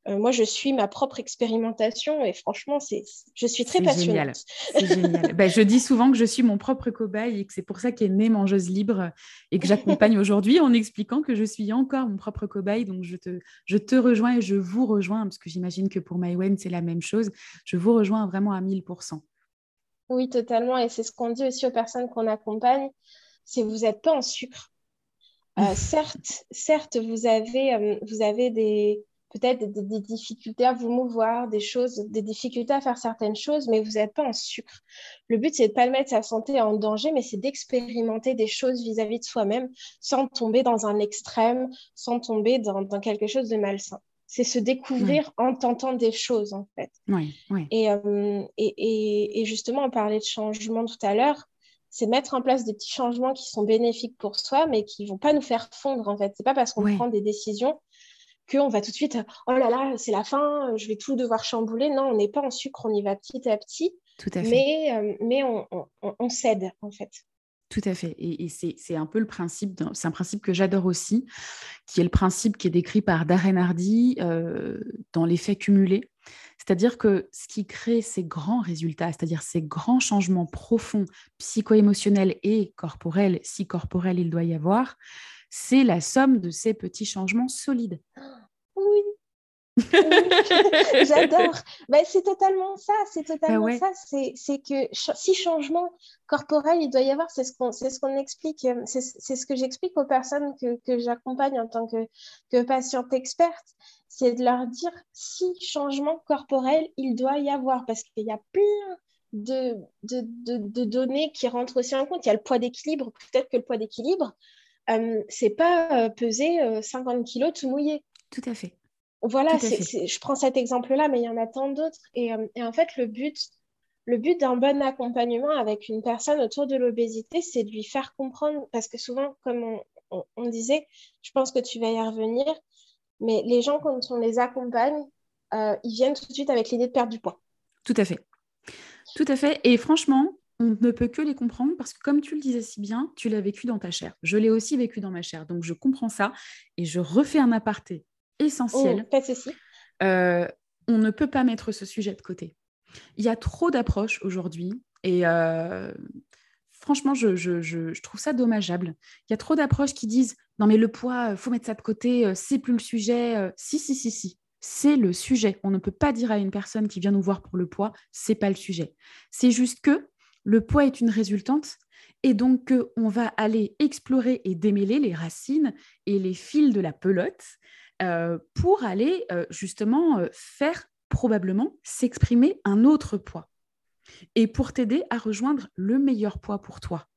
[SPEAKER 2] Moi, je suis ma propre expérimentation et franchement, c'est, je suis très passionnée.
[SPEAKER 1] C'est génial. (laughs) ben, je dis souvent que je suis mon propre cobaye et que c'est pour ça qu'est née Mangeuse Libre et que j'accompagne aujourd'hui en expliquant que je suis encore mon propre cobaye. Donc, je te, je te rejoins et je vous rejoins parce que j'imagine que pour Maïwen, c'est la même chose. Je vous rejoins vraiment à 1000%.
[SPEAKER 2] Oui, totalement. Et c'est ce qu'on dit aussi aux personnes qu'on accompagne, c'est vous n'êtes pas en sucre. Euh, (laughs) certes, certes, vous avez, euh, vous avez des, peut-être des, difficultés à vous mouvoir, des choses, des difficultés à faire certaines choses, mais vous n'êtes pas en sucre. Le but, c'est de pas mettre sa santé en danger, mais c'est d'expérimenter des choses vis-à-vis de soi-même sans tomber dans un extrême, sans tomber dans, quelque chose de malsain. C'est se découvrir en tentant des choses, en fait. Euh, et, et, et, justement, on parlait de changement tout à l'heure c'est mettre en place des petits changements qui sont bénéfiques pour soi, mais qui ne vont pas nous faire fondre, en fait. C'est pas parce qu'on prend des décisions qu'on va tout de suite, oh là là, c'est la fin, je vais tout devoir chambouler. Non, on n'est pas en sucre, on y va petit à petit. Tout à fait. Mais, euh, mais on, on, cède, en fait.
[SPEAKER 1] Tout à fait. Et, c'est un peu le principe, c'est un principe que j'adore aussi, qui est le principe qui est décrit par Darren Hardy euh, dans l'effet cumulé. C'est-à-dire que ce qui crée ces grands résultats, c'est-à-dire ces grands changements profonds, psycho-émotionnels et corporels, si corporel il doit y avoir, c'est la somme de ces petits changements solides. (gasps)
[SPEAKER 2] Oui. (laughs) J'adore. Ben, c'est totalement ça. C'est totalement ah ça. C'est que si changement corporel il doit y avoir, c'est ce qu'on ce qu'on explique. Euh, c'est ce que j'explique aux personnes que, que j'accompagne en tant que, que patiente experte c'est de leur dire si changement corporel il doit y avoir, parce qu'il y a plein de, de, données qui rentrent aussi en compte. Il y a le poids d'équilibre, peut-être que le poids d'équilibre, euh, c'est pas euh, peser 50 euh, kilos tout mouillé.
[SPEAKER 1] Tout à fait.
[SPEAKER 2] Voilà, je prends cet exemple-là, mais il y en a tant d'autres. Et, en fait, le but, le but d'un bon accompagnement avec une personne autour de l'obésité, c'est de lui faire comprendre, parce que souvent, comme on, disait, je pense que tu vas y revenir, mais les gens, quand on les accompagne, ils viennent tout de suite avec l'idée de perdre du poids.
[SPEAKER 1] Tout à fait. Tout à fait. Et franchement, on ne peut que les comprendre parce que comme tu le disais si bien, tu l'as vécu dans ta chair. Je l'ai aussi vécu dans ma chair. Donc je comprends ça et je refais un aparté essentiel.
[SPEAKER 2] Oh, ceci.
[SPEAKER 1] Euh, on ne peut pas mettre ce sujet de côté. Il y a trop d'approches aujourd'hui et euh, franchement, je, trouve ça dommageable. Il y a trop d'approches qui disent non mais le poids, euh, faut mettre ça de côté, c'est plus le sujet. Si, si, si, si. C'est le sujet. On ne peut pas dire à une personne qui vient nous voir pour le poids, c'est pas le sujet. C'est juste que le poids est une résultante et donc on va aller explorer et démêler les racines et les fils de la pelote pour aller justement faire probablement s'exprimer un autre poids et pour t'aider à rejoindre le meilleur poids pour toi.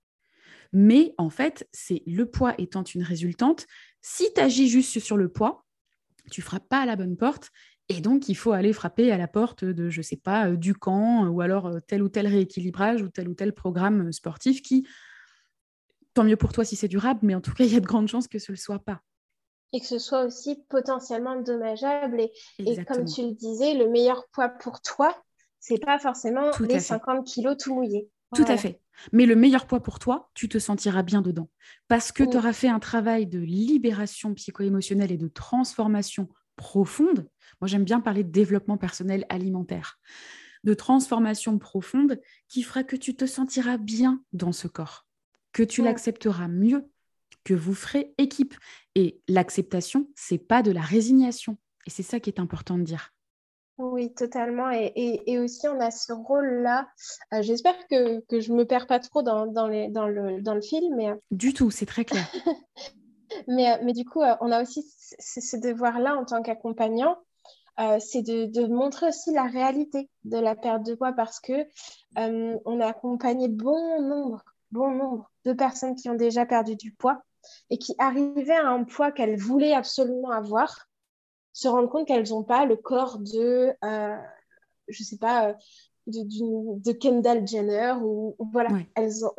[SPEAKER 1] Mais en fait, c'est le poids étant une résultante. Si tu agis juste sur le poids, tu frappes pas à la bonne porte. Et donc, il faut aller frapper à la porte de, je ne sais pas, euh, du camp ou alors euh, tel ou tel rééquilibrage ou tel ou tel programme sportif qui, tant mieux pour toi si c'est durable, mais en tout cas, il y a de grandes chances que ce ne le soit pas.
[SPEAKER 2] Et que ce soit aussi potentiellement dommageable. et comme tu le disais, le meilleur poids pour toi, c'est pas forcément les 50 kilos tout mouillés.
[SPEAKER 1] Tout à fait. Mais le meilleur poids pour toi, tu te sentiras bien dedans. Parce que tu auras fait un travail de libération psycho-émotionnelle et de transformation profonde. Moi, j'aime bien parler de développement personnel alimentaire. De transformation profonde qui fera que tu te sentiras bien dans ce corps, que tu l'accepteras mieux, que vous ferez équipe. Et l'acceptation, c'est pas de la résignation. Et c'est ça qui est important de dire.
[SPEAKER 2] Oui, totalement. Et, aussi, on a ce rôle-là. Euh, j'espère que, je ne me perds pas trop dans, les, dans, le, dans le film. Mais... Euh,
[SPEAKER 1] du tout, c'est très clair. (laughs)
[SPEAKER 2] mais, euh, mais du coup, on a aussi ce, devoir-là en tant qu'accompagnant. C'est de, montrer aussi la réalité de la perte de poids parce que on a accompagné bon nombre, bon nombre de personnes qui ont déjà perdu du poids et qui arrivaient à un poids qu'elles voulaient absolument avoir se rendre compte qu'elles n'ont pas le corps de, euh, je sais pas, euh, de, de, Kendall Jenner ou, voilà.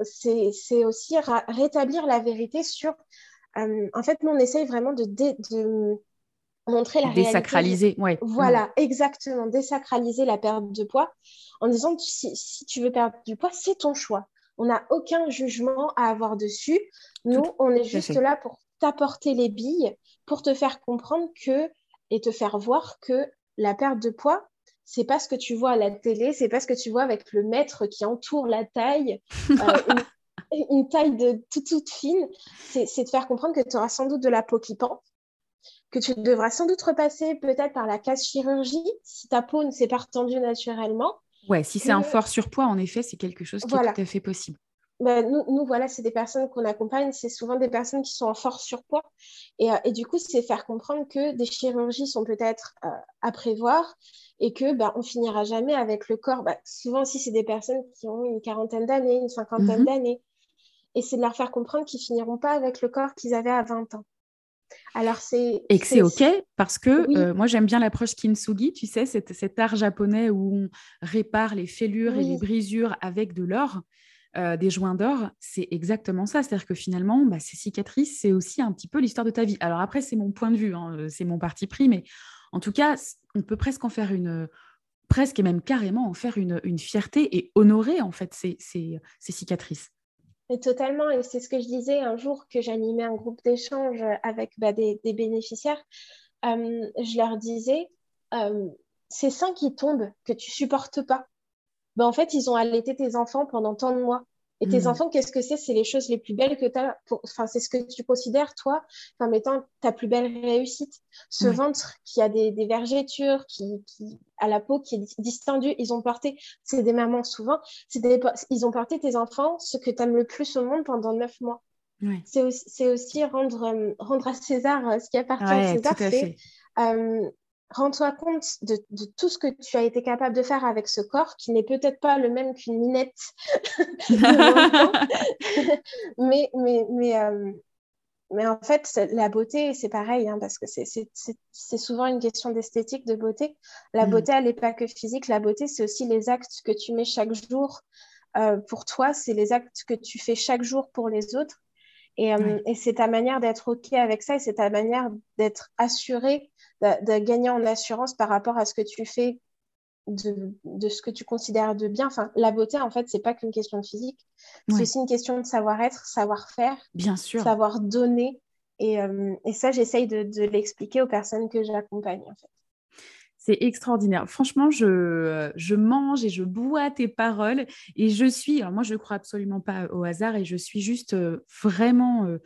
[SPEAKER 2] c'est, aussi rétablir la vérité sur. Euh, en fait, nous, on essaye vraiment de, de montrer la
[SPEAKER 1] désacraliser, réalité. ouais.
[SPEAKER 2] Voilà, exactement, désacraliser la perte de poids en disant si, si tu veux perdre du poids, c'est ton choix. On n'a aucun jugement à avoir dessus. Nous, on est juste là pour t'apporter les billes, pour te faire comprendre que et te faire voir que la perte de poids, c'est pas ce que tu vois à la télé, c'est pas ce que tu vois avec le maître qui entoure la taille, euh, (laughs) une, taille de toute, fine. C'est de faire comprendre que tu auras sans doute de la peau qui pend, que tu devras sans doute repasser peut-être par la case chirurgie si ta peau ne s'est pas retendue naturellement.
[SPEAKER 1] Ouais, si c'est un fort surpoids, en effet, c'est quelque chose qui est tout à fait possible.
[SPEAKER 2] Ben, nous, voilà, c'est des personnes qu'on accompagne, c'est souvent des personnes qui sont en fort surpoids. Et, euh, et du coup, c'est faire comprendre que des chirurgies sont peut-être euh, à prévoir et que ben, on finira jamais avec le corps. Ben, souvent aussi, c'est des personnes qui ont une quarantaine d'années, une cinquantaine mhm. d'années. Et c'est de leur faire comprendre qu'ils finiront pas avec le corps qu'ils avaient à 20 ans.
[SPEAKER 1] Alors c'est et que c'est ok parce que euh, moi j'aime bien l'approche kintsugi, tu sais, cet, cet art japonais où on répare les fêlures et les brisures avec de l'or. Euh, des joints d'or, c'est exactement ça. C'est-à-dire que finalement, bah, ces cicatrices, c'est aussi un petit peu l'histoire de ta vie. Alors après, c'est mon point de vue, hein, euh, c'est mon parti pris, mais en tout cas, on peut presque en faire une, presque et même carrément en faire une, fierté et honorer en fait ces, cicatrices.
[SPEAKER 2] Totalement, et c'est ce que je disais un jour que j'animais un groupe d'échange avec bah, des, bénéficiaires. Je leur disais, ces seins qui tombent, que tu supportes pas, bah, en fait, ils ont allaité tes enfants pendant tant de mois. Et tes hmm. enfants, qu'est-ce que c'est? C'est les choses les plus belles que tu as. Enfin, c'est ce que tu considères, toi, comme étant ta plus belle réussite. Ce ventre qui a des, vergetures, qui, a la peau qui est distendue, ils ont porté, c'est des mamans souvent, ils ont porté tes enfants ce que tu aimes le plus au monde pendant neuf mois. C'est aussi, rendre, euh, rendre à César euh, ce qui appartient à César. C'est rends-toi compte de, tout ce que tu as été capable de faire avec ce corps qui n'est peut-être pas le même qu'une minette (laughs) (laughs) mais, mais, mais, euh, mais en fait, la beauté, c'est pareil, hein, parce que c'est souvent une question d'esthétique, de beauté. La mm. beauté, elle n'est pas que physique. La beauté, c'est aussi les actes que tu mets chaque jour euh, pour toi, c'est les actes que tu fais chaque jour pour les autres. Et, euh, et c'est ta manière d'être OK avec ça et c'est ta manière d'être assuré de, gagner en assurance par rapport à ce que tu fais de, de, ce que tu considères de bien. Enfin, la beauté, en fait, c'est pas qu'une question de physique. C'est aussi une question de savoir-être, savoir-faire.
[SPEAKER 1] Bien sûr.
[SPEAKER 2] Savoir donner. Et, euh, et ça, j'essaye de, de l'expliquer aux personnes que j'accompagne, en fait.
[SPEAKER 1] C'est extraordinaire. Franchement, je, je, mange et je bois tes paroles et je suis, alors moi je ne crois absolument pas au hasard et je suis juste euh, vraiment euh,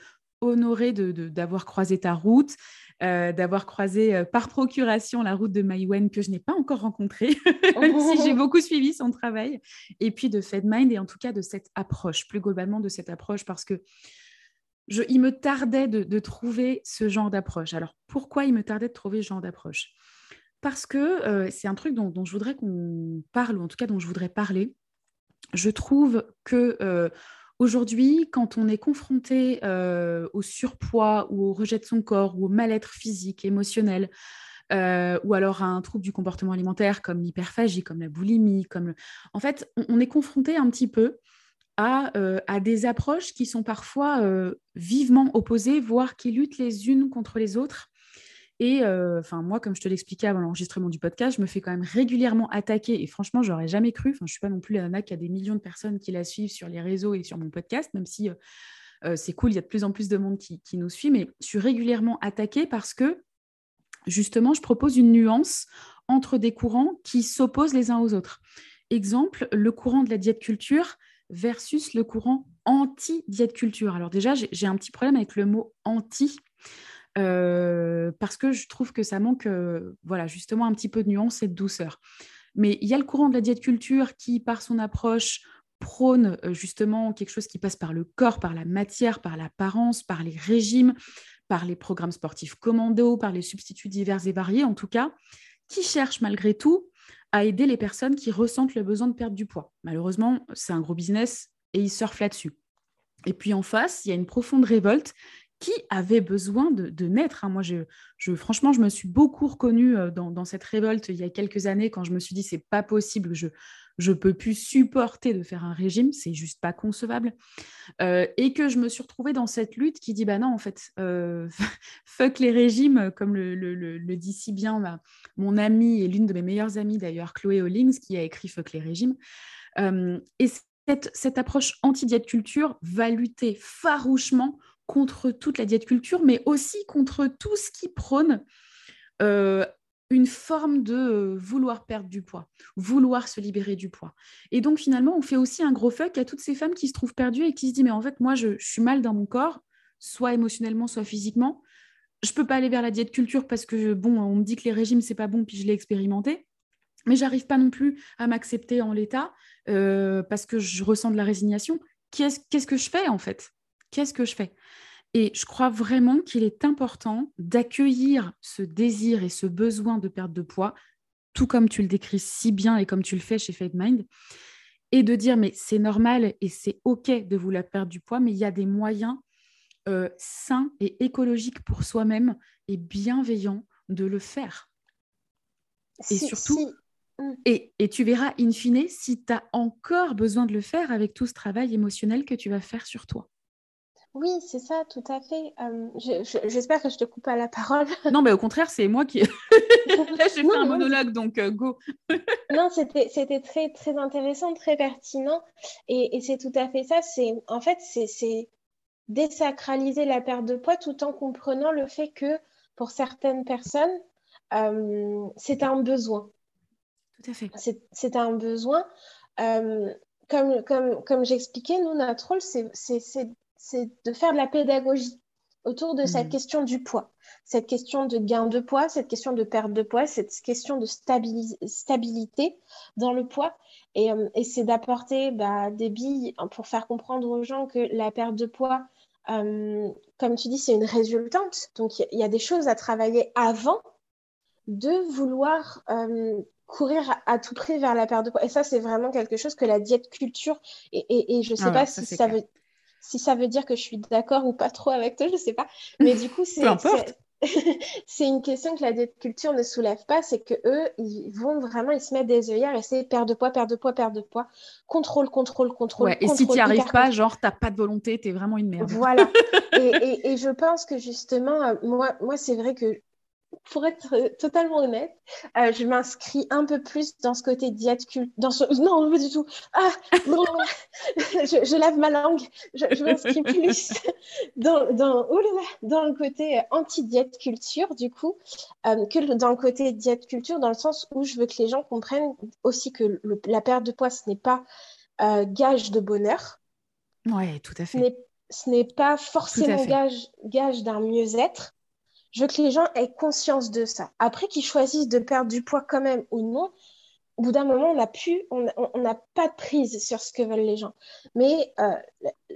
[SPEAKER 1] honorée d'avoir de, croisé ta route, euh, d'avoir croisé euh, par procuration la route de Maïwen que je n'ai pas encore rencontrée, (laughs) même si j'ai beaucoup suivi son travail, et puis de FedMind et en tout cas de cette approche, plus globalement de cette approche, parce que je, il me tardait de, trouver ce genre d'approche. Alors pourquoi il me tardait de trouver ce genre d'approche? Parce que euh, c'est un truc dont, dont je voudrais qu'on parle, ou en tout cas dont je voudrais parler. Je trouve que Aujourd'hui, quand on est confronté euh, au surpoids ou au rejet de son corps ou au mal-être physique, émotionnel, euh, ou alors à un trouble du comportement alimentaire comme l'hyperphagie, comme la boulimie, comme en fait, on, est confronté un petit peu à, euh, à des approches qui sont parfois vivement opposées, voire qui luttent les unes contre les autres. Et euh, enfin, moi, comme je te l'expliquais avant l'enregistrement du podcast, je me fais quand même régulièrement attaquer. Et franchement, j'aurais jamais cru. Enfin, je suis pas non plus la nana qui a des millions de personnes qui la suivent sur les réseaux et sur mon podcast, même si euh, euh, c'est cool, il y a de plus en plus de monde qui, qui, nous suit. Mais je suis régulièrement attaquée parce que justement, je propose une nuance entre des courants qui s'opposent les uns aux autres. Exemple, le courant de la diète culture versus le courant anti-diète culture. Alors déjà, j'ai un petit problème avec le mot anti euh, parce que je trouve que ça manque, euh, voilà, justement un petit peu de nuance et de douceur. Mais il y a le courant de la diète culture qui, par son approche, prône euh, justement quelque chose qui passe par le corps, par la matière, par l'apparence, par les régimes, par les programmes sportifs commando, par les substituts divers et variés, en tout cas, qui cherche malgré tout à aider les personnes qui ressentent le besoin de perdre du poids. Malheureusement, c'est un gros business et ils surfent là-dessus. Et puis en face, il y a une profonde révolte qui avait besoin de, naître. Hein. Moi, je, franchement, je me suis beaucoup reconnue euh, dans, cette révolte il y a quelques années quand je me suis dit c'est pas possible, je je peux plus supporter de faire un régime, c'est juste pas concevable, euh, et que je me suis retrouvée dans cette lutte qui dit bah non en fait euh, (laughs) fuck les régimes comme le, dit si bien mon amie et l'une de mes meilleures amies d'ailleurs Chloé Hollings qui a écrit fuck les régimes et cette, cette approche anti-diète culture va lutter farouchement contre toute la diète culture, mais aussi contre tout ce qui prône euh, une forme de euh, vouloir perdre du poids, vouloir se libérer du poids. Et donc finalement, on fait aussi un gros fuck à toutes ces femmes qui se trouvent perdues et qui se disent mais en fait moi je, suis mal dans mon corps, soit émotionnellement, soit physiquement. Je peux pas aller vers la diète culture parce que bon, on me dit que les régimes c'est pas bon puis je l'ai expérimenté. Mais j'arrive pas non plus à m'accepter en l'état euh, parce que je ressens de la résignation. Qu'est-ce que je fais en fait? Qu'est-ce que je fais? Et je crois vraiment qu'il est important d'accueillir ce désir et ce besoin de perte de poids, tout comme tu le décris si bien et comme tu le fais chez Fade Mind, et de dire mais c'est normal et c'est OK de vouloir perdre du poids, mais il y a des moyens euh, sains et écologiques pour soi-même et bienveillants de le faire. Et surtout, mm. Et, et, tu verras, in fine, si tu as encore besoin de le faire avec tout ce travail émotionnel que tu vas faire sur toi.
[SPEAKER 2] Oui, c'est ça, tout à fait. J'espère que je te coupe pas la parole. (laughs)
[SPEAKER 1] non, mais au contraire, c'est moi qui. (laughs) Là, j'ai fait un monologue, donc euh, go. (laughs)
[SPEAKER 2] non, c'était très, très intéressant, très pertinent. Et, c'est tout à fait ça. En fait, c'est désacraliser la perte de poids tout en comprenant le fait que pour certaines personnes, euh, c'est un besoin.
[SPEAKER 1] Tout à fait.
[SPEAKER 2] C'est un besoin. Comme, comme, comme j'expliquais, nous, notre rôle, c'est c'est de faire de la pédagogie autour de cette hmm. question du poids, cette question de gain de poids, cette question de perte de poids, cette question de stabilité dans le poids. Et, euh, c'est d'apporter bah, des billes pour faire comprendre aux gens que la perte de poids, euh, comme tu dis, c'est une résultante. Donc, il y, a des choses à travailler avant de vouloir euh, courir à, tout prix vers la perte de poids. Et ça, c'est vraiment quelque chose que la diète culture, et, je ne sais ah pas si ça veut si ça veut dire que je suis d'accord ou pas trop avec toi, je ne sais pas. Mais du coup, (laughs) c'est (laughs) c'est une question que la diète culture ne soulève pas, c'est que eux, ils vont vraiment, ils se mettent des œillères et c'est perdre de poids, perdre de poids, perdre de poids, contrôle, contrôle, contrôle.
[SPEAKER 1] et si tu n'y arrives pas, genre, tu n'as pas de volonté, tu es vraiment une merde.
[SPEAKER 2] Voilà. (laughs) et, et, je pense que justement, euh, moi, moi c'est vrai que pour être euh, totalement honnête, euh, je m'inscris un peu plus dans ce côté diète. Dans ce... (laughs) Non, pas du tout. Ah, (laughs) je, lave ma langue. Je, m'inscris plus (laughs) dans, dans, oh dans le côté anti-diète culture, du coup, euh, que dans le côté diète culture, dans le sens où je veux que les gens comprennent aussi que la perte de poids, ce n'est pas gage de bonheur.
[SPEAKER 1] Oui, tout à fait.
[SPEAKER 2] Ce n'est pas forcément gage, gage d'un mieux-être je veux que les gens aient conscience de ça. Après qu'ils choisissent de perdre du poids quand même ou non, au bout d'un moment, on n'a plus, on n'a pas de prise sur ce que veulent les gens. Mais euh,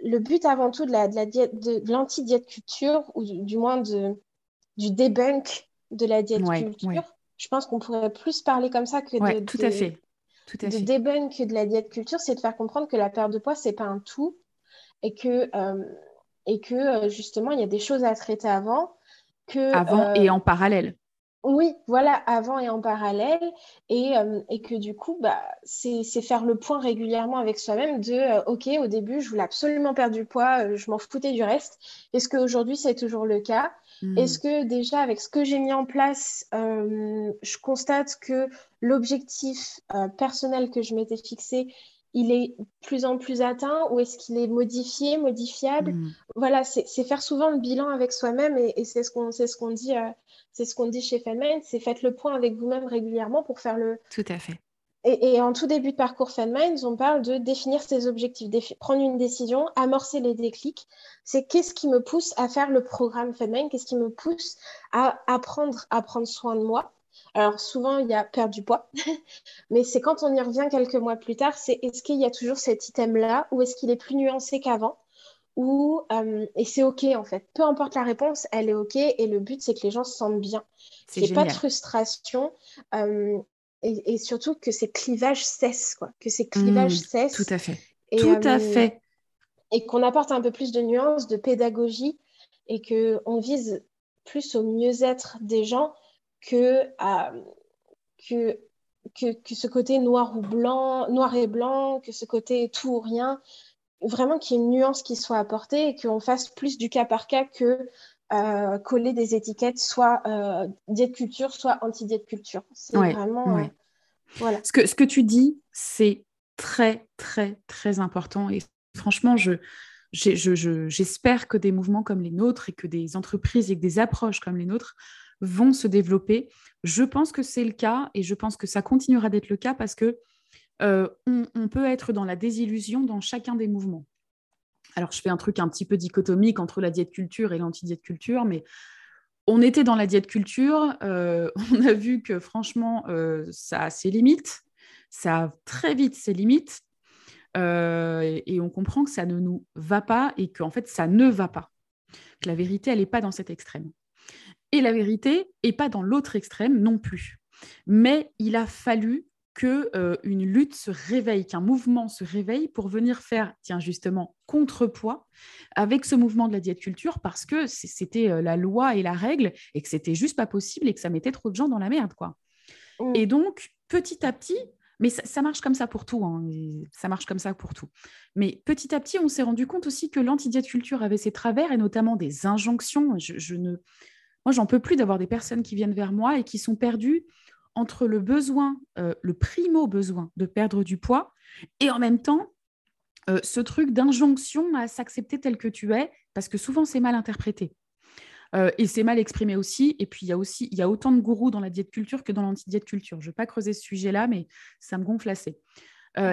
[SPEAKER 2] le but avant tout de la, de la diète, de, l'anti-diète culture, ou du, moins de, du debunk de la diète culture, je pense qu'on pourrait plus parler comme ça que de,
[SPEAKER 1] tout à fait. Tout à
[SPEAKER 2] de debunk de la diète culture, c'est de faire comprendre que la perte de poids, c'est pas un tout et que, euh, et que euh, justement, il y a des choses à traiter avant
[SPEAKER 1] avant et euh, en parallèle.
[SPEAKER 2] Oui, voilà, avant et en parallèle. Et, euh, et que du coup, bah, c'est faire le point régulièrement avec soi-même de euh, OK, au début, je voulais absolument perdre du poids, je m'en foutais du reste. Est-ce qu'aujourd'hui, c'est toujours le cas? Hmm. Est-ce que déjà, avec ce que j'ai mis en place, je constate que l'objectif personnel que je m'étais fixé il est plus en plus atteint ou est-ce qu'il est modifié, modifiable? Mm. Voilà, c'est faire souvent le bilan avec soi-même et, c'est ce qu'on ce qu'on dit, euh, c'est ce qu'on dit chez Fanmind, c'est faites le point avec vous-même régulièrement pour faire le.
[SPEAKER 1] Tout à fait.
[SPEAKER 2] Et, en tout début de parcours Fanmind, on parle de définir ses objectifs, prendre une décision, amorcer les déclics. C'est qu'est-ce qui me pousse à faire le programme Fanmind, qu'est-ce qui me pousse à apprendre à prendre soin de moi? Alors souvent, il y a perdre du poids, (laughs) mais c'est quand on y revient quelques mois plus tard, c'est est-ce qu'il y a toujours cet item-là ou est-ce qu'il est plus nuancé qu'avant ou, euh, et c'est OK en fait. Peu importe la réponse, elle est OK et le but, c'est que les gens se sentent bien. C'est pas de frustration euh, et, surtout que ces clivages cessent, quoi. Que ces clivages mmh, cessent.
[SPEAKER 1] Tout à fait. tout à euh, fait.
[SPEAKER 2] Et qu'on apporte un peu plus de nuances, de pédagogie et qu'on vise plus au mieux-être des gens que, euh, que, que, ce côté noir ou blanc, noir et blanc, que ce côté tout ou rien, vraiment qu'il y ait une nuance qui soit apportée et qu'on fasse plus du cas par cas que euh, coller des étiquettes, soit euh, diète culture, soit anti-diète culture. C'est vraiment.
[SPEAKER 1] voilà. Ce que, ce que tu dis, c'est très, très, très important. Et franchement, je, j'espère que des mouvements comme les nôtres et que des entreprises et que des approches comme les nôtres vont se développer. Je pense que c'est le cas et je pense que ça continuera d'être le cas parce que euh, on, peut être dans la désillusion dans chacun des mouvements. Alors, je fais un truc un petit peu dichotomique entre la diète culture et l'anti-diète culture, mais on était dans la diète culture, euh, (laughs) on a vu que franchement, euh, ça a ses limites, ça a très vite ses limites, et, on comprend que ça ne nous va pas et qu'en fait, ça ne va pas. La vérité, elle n'est pas dans cet extrême. Et la vérité n'est pas dans l'autre extrême non plus. Mais il a fallu qu'une euh, lutte se réveille, qu'un mouvement se réveille pour venir faire, tiens, justement, contrepoids avec ce mouvement de la diète culture parce que c'était euh, la loi et la règle et que c'était juste pas possible et que ça mettait trop de gens dans la merde, quoi. Mm. Et donc, petit à petit, mais ça, marche comme ça pour tout, hein, ça marche comme ça pour tout. Mais petit à petit, on s'est rendu compte aussi que l'anti-diète culture avait ses travers et notamment des injonctions. Je, ne... Moi, j'en peux plus d'avoir des personnes qui viennent vers moi et qui sont perdues entre le besoin, euh, le primo besoin de perdre du poids et en même temps euh, ce truc d'injonction à s'accepter tel que tu es, parce que souvent c'est mal interprété. Euh, et c'est mal exprimé aussi. Et puis, il y a aussi il y a autant de gourous dans la diète culture que dans l'anti-diète culture. Je ne vais pas creuser ce sujet-là, mais ça me gonfle assez.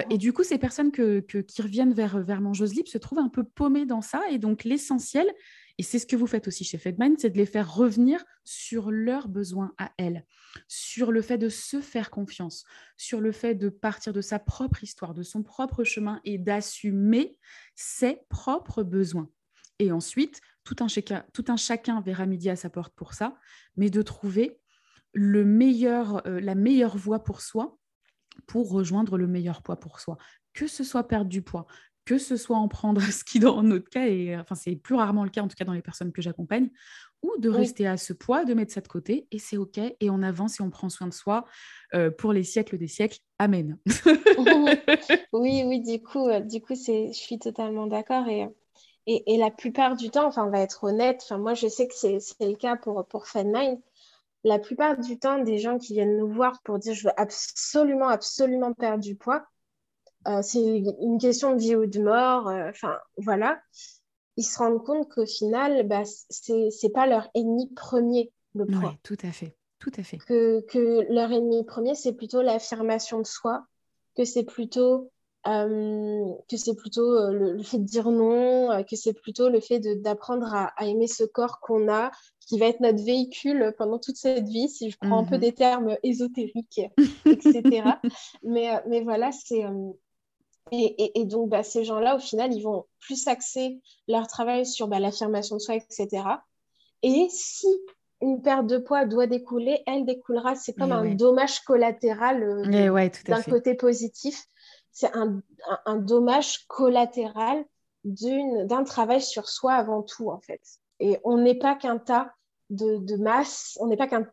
[SPEAKER 1] et du coup, ces personnes que, qui reviennent vers, vers Mangeuse Libre se trouvent un peu paumées dans ça. Et donc, l'essentiel, et c'est ce que vous faites aussi chez Fedmind, c'est de les faire revenir sur leurs besoins à elles, sur le fait de se faire confiance, sur le fait de partir de sa propre histoire, de son propre chemin et d'assumer ses propres besoins. Et ensuite, tout un, chacun, tout un chacun verra midi à sa porte pour ça, mais de trouver le meilleur, euh, la meilleure voie pour soi pour rejoindre le meilleur poids pour soi. Que ce soit perdre du poids, que ce soit en prendre, (laughs) ce qui dans notre cas, et enfin c'est plus rarement le cas, en tout cas dans les personnes que j'accompagne, ou de rester à ce poids, de mettre ça de côté, et c'est OK, et on avance et on prend soin de soi euh, pour les siècles des siècles. Amen. (laughs)
[SPEAKER 2] oui, (laughs) oui, du coup, euh, du coup je suis totalement d'accord. Et, et, la plupart du temps, enfin, on va être honnête, enfin, moi je sais que c'est le cas pour, pour FanMind, la plupart du temps, des gens qui viennent nous voir pour dire je veux absolument, absolument perdre du poids, euh, c'est une question de vie ou de mort, euh, enfin voilà, ils se rendent compte qu'au final, bah, c'est pas leur ennemi premier, le poids. Oui,
[SPEAKER 1] tout à fait, tout à fait.
[SPEAKER 2] Que, que leur ennemi premier, c'est plutôt l'affirmation de soi, que c'est plutôt, euh, que c'est plutôt le, fait de dire non, que c'est plutôt le fait d'apprendre à, à, aimer ce corps qu'on a, qui va être notre véhicule pendant toute cette vie, si je prends un peu mhm. des termes ésotériques, (laughs) etc. mais, mais voilà, c'est et, donc, bah, ces gens-là, au final, ils vont plus axer leur travail sur bah, l'affirmation de soi, etc. Et si une perte de poids doit découler, elle découlera. C'est comme un dommage collatéral euh, d'un côté positif. C'est un, dommage collatéral d'un travail sur soi avant tout, en fait. Et on n'est pas qu'un tas de, masse. On n'est pas qu'un.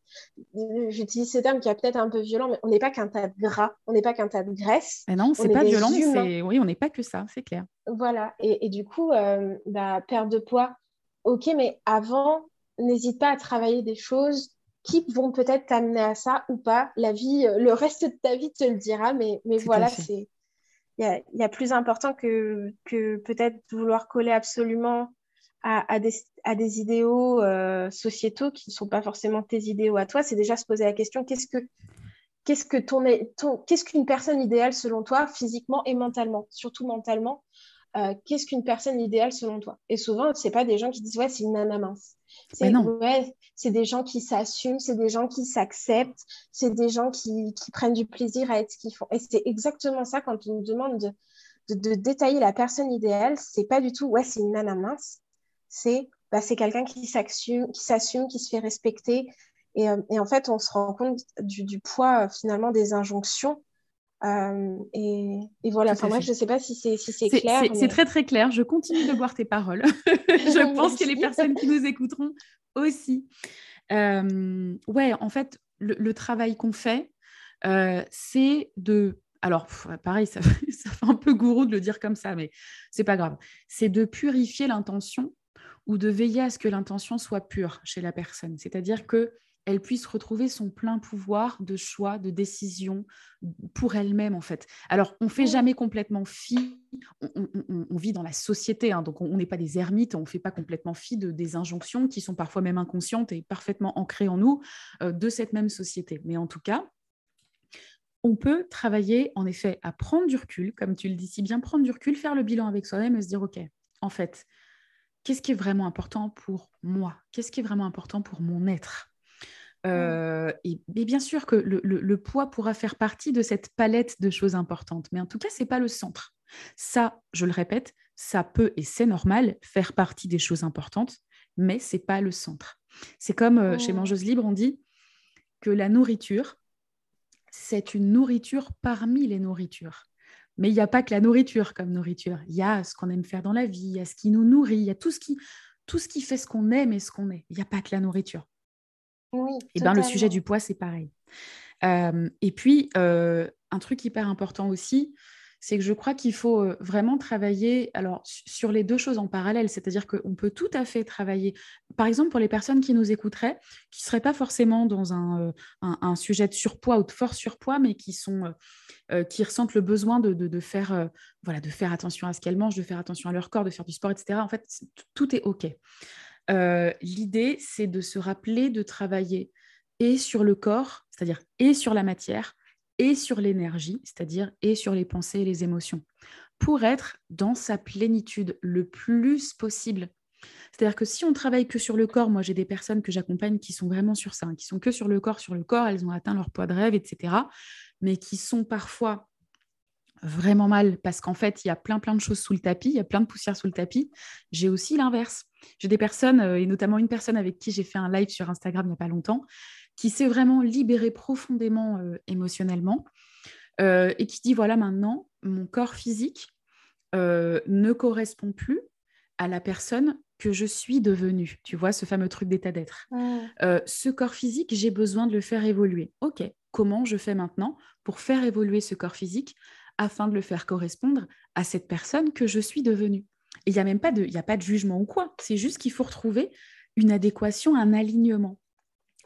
[SPEAKER 2] J'utilise ce terme qui est peut-être un peu violent, mais on n'est pas qu'un tas de gras, on n'est pas qu'un tas de graisse.
[SPEAKER 1] Mais non, c'est pas violent, oui, on n'est pas que ça, c'est clair.
[SPEAKER 2] Voilà. Et, du coup, euh, bah, perte de poids, ok, mais avant, n'hésite pas à travailler des choses qui vont peut-être t'amener à ça ou pas. La vie, euh, le reste de ta vie te le dira, mais, mais voilà, c'est. Il y a, plus important que, que peut-être vouloir coller absolument à, des, idéaux euh, sociétaux qui ne sont pas forcément tes idéaux à toi, c'est déjà se poser la question qu'est-ce que qu'est-ce que ton, qu'est-ce qu'une personne idéale selon toi, physiquement et mentalement, surtout mentalement, euh, qu'est-ce qu'une personne idéale selon toi? Et souvent, c'est pas des gens qui disent ouais, c'est une nana mince. C'est ouais, c'est des gens qui s'assument, c'est des gens qui s'acceptent, c'est des gens qui, qui, prennent du plaisir à être ce qu'ils font. Et c'est exactement ça quand on nous demande de, de, de détailler la personne idéale, c'est pas du tout ouais, c'est une nana mince c'est bah, quelqu'un qui s'assume, qui, se fait respecter. Euh, et, en fait, on se rend compte du, poids euh, finalement des injonctions. Euh, et, voilà, enfin, moi, je ne sais pas si c'est si clair.
[SPEAKER 1] C'est très très clair. Je continue de boire tes paroles. (laughs) je pense que les personnes qui nous écouteront aussi. ouais, en fait, le, travail qu'on fait, c'est de alors pareil, ça, (laughs) ça, fait un peu gourou de le dire comme ça, mais c'est pas grave. C'est de purifier l'intention ou de veiller à ce que l'intention soit pure chez la personne. C'est-à-dire que elle puisse retrouver son plein pouvoir de choix, de décision pour elle-même en fait. Alors, on fait jamais complètement fi, on, vit dans la société, hein, donc on n'est pas des ermites, on ne fait pas complètement fi de, des injonctions qui sont parfois même inconscientes et parfaitement ancrées en nous euh, de cette même société. Mais en tout cas, on peut travailler en effet à prendre du recul, comme tu le dis si bien, prendre du recul, faire le bilan avec soi-même et se dire, OK, en fait, qu'est-ce qui est vraiment important pour moi? Qu'est-ce qui est vraiment important pour mon être? Euh, et, bien sûr que le, poids pourra faire partie de cette palette de choses importantes, mais en tout cas, ce n'est pas le centre. Ça, je le répète, ça peut et c'est normal faire partie des choses importantes, mais ce n'est pas le centre. C'est comme euh, chez Mangeuse Libre, on dit que la nourriture, c'est une nourriture parmi les nourritures. Mais il n'y a pas que la nourriture comme nourriture. Il y a ce qu'on aime faire dans la vie, il y a ce qui nous nourrit, il y a tout ce qui, tout ce qui fait ce qu'on aime et ce qu'on est. Il n'y a pas que la nourriture.
[SPEAKER 2] Oui,
[SPEAKER 1] et ben, le sujet du poids, c'est pareil. Euh, et puis, euh, un truc hyper important aussi, c'est que je crois qu'il faut euh, vraiment travailler alors, sur les deux choses en parallèle, c'est-à-dire qu'on peut tout à fait travailler, par exemple pour les personnes qui nous écouteraient, qui ne seraient pas forcément dans un, un, sujet de surpoids ou de fort surpoids, mais qui, sont, qui ressentent le besoin de, faire, voilà, de faire attention à ce qu'elles mangent, de faire attention à leur corps, de faire du sport, etc. En fait, tout est OK. Euh, l'idée, c'est de se rappeler de travailler et sur le corps, c'est-à-dire et sur la matière, et sur l'énergie, c'est-à-dire et sur les pensées et les émotions, pour être dans sa plénitude le plus possible. C'est-à-dire que si on travaille que sur le corps, moi j'ai des personnes que j'accompagne qui sont vraiment sur ça, hein, qui sont que sur le corps, sur le corps, elles ont atteint leur poids de rêve, etc., mais qui sont parfois vraiment mal parce qu'en fait, il y a plein plein de choses sous le tapis, il y a plein de poussière sous le tapis. J'ai aussi l'inverse. J'ai des personnes, euh, et notamment une personne avec qui j'ai fait un live sur Instagram il n'y a pas longtemps, qui s'est vraiment libérée profondément euh, émotionnellement euh, et qui dit, voilà, maintenant, mon corps physique ne correspond plus à la personne que je suis devenue. Tu vois, ce fameux truc d'état d'être. ce corps physique, j'ai besoin de le faire évoluer. OK, comment je fais maintenant pour faire évoluer ce corps physique afin de le faire correspondre à cette personne que je suis devenue? Il n'y a même pas de, y a pas de jugement ou quoi. C'est juste qu'il faut retrouver une adéquation, un alignement.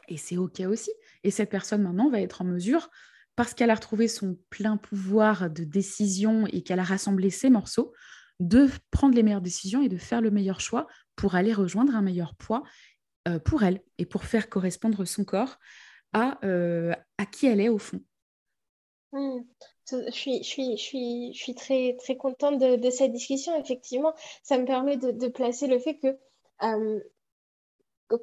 [SPEAKER 1] Et c'est OK aussi. Et cette personne maintenant va être en mesure, parce qu'elle a retrouvé son plein pouvoir de décision et qu'elle a rassemblé ses morceaux, de prendre les meilleures décisions et de faire le meilleur choix pour aller rejoindre un meilleur poids euh, pour elle et pour faire correspondre son corps à, euh, à qui elle est au fond.
[SPEAKER 2] Mmh. Je suis, je suis, je suis, je suis très, très contente de, cette discussion. Effectivement, ça me permet de, de placer le fait que, euh,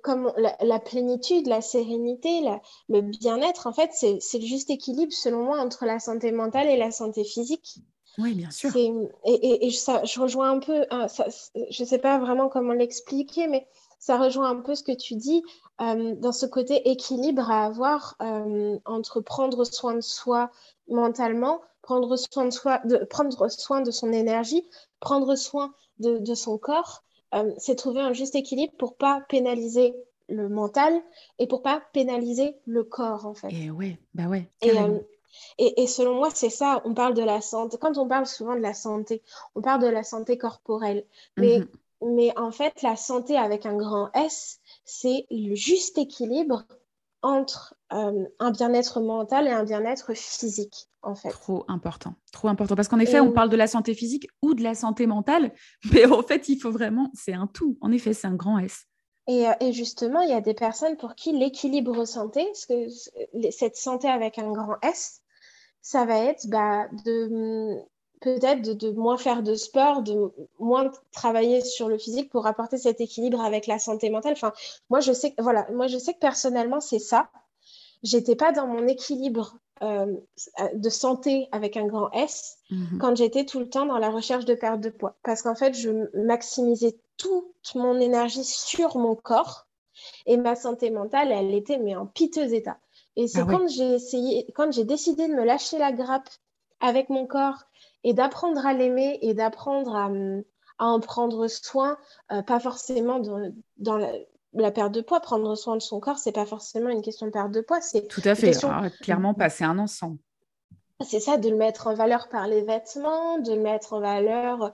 [SPEAKER 2] comme la, la, plénitude, la sérénité, la, le bien-être, en fait, c'est le juste équilibre, selon moi, entre la santé mentale et la santé physique.
[SPEAKER 1] Oui, bien sûr.
[SPEAKER 2] Et, et, et ça, je rejoins un peu, hein, ça, je ne sais pas vraiment comment l'expliquer, mais ça rejoint un peu ce que tu dis euh, dans ce côté équilibre à avoir euh, entre prendre soin de soi mentalement, prendre soin de soi, de, prendre soin de son énergie, prendre soin de, de son corps. Euh, c'est trouver un juste équilibre pour pas pénaliser le mental et pour pas pénaliser le corps en fait.
[SPEAKER 1] Et ouais, bah ouais.
[SPEAKER 2] Et, et, selon moi, c'est ça, on parle de la santé. Quand on parle souvent de la santé, on parle de la santé corporelle. Mais mhm. Mais en fait, la santé avec un grand S, c'est le juste équilibre entre euh, un bien-être mental et un bien-être physique, en fait.
[SPEAKER 1] Trop important, trop important. Parce qu'en effet, on parle de la santé physique ou de la santé mentale, (laughs) mais en fait, il faut vraiment, c'est un tout. En effet, c'est un grand S.
[SPEAKER 2] Et, euh, et, justement, il y a des personnes pour qui l'équilibre santé, que cette santé avec un grand S, ça va être bah, de peut-être de, moins faire de sport, de moins travailler sur le physique pour apporter cet équilibre avec la santé mentale. Enfin, moi, je sais, voilà, moi, je sais que personnellement, c'est ça. J'étais pas dans mon équilibre euh, de santé avec un grand S mhm. quand j'étais tout le temps dans la recherche de perte de poids. Parce qu'en fait, je maximisais toute mon énergie sur mon corps et ma santé mentale, elle était mais en piteux état. Et c'est ah quand j'ai essayé, quand j'ai décidé de me lâcher la grappe avec mon corps et d'apprendre à l'aimer et d'apprendre à, en prendre soin, euh, pas forcément dans la, perte de poids. Prendre soin de son corps, c'est pas forcément une question de perte de poids. C'est
[SPEAKER 1] Tout à fait, ah, clairement pas, c'est un ensemble.
[SPEAKER 2] C'est ça, de le mettre en valeur par les vêtements, de le mettre en valeur euh,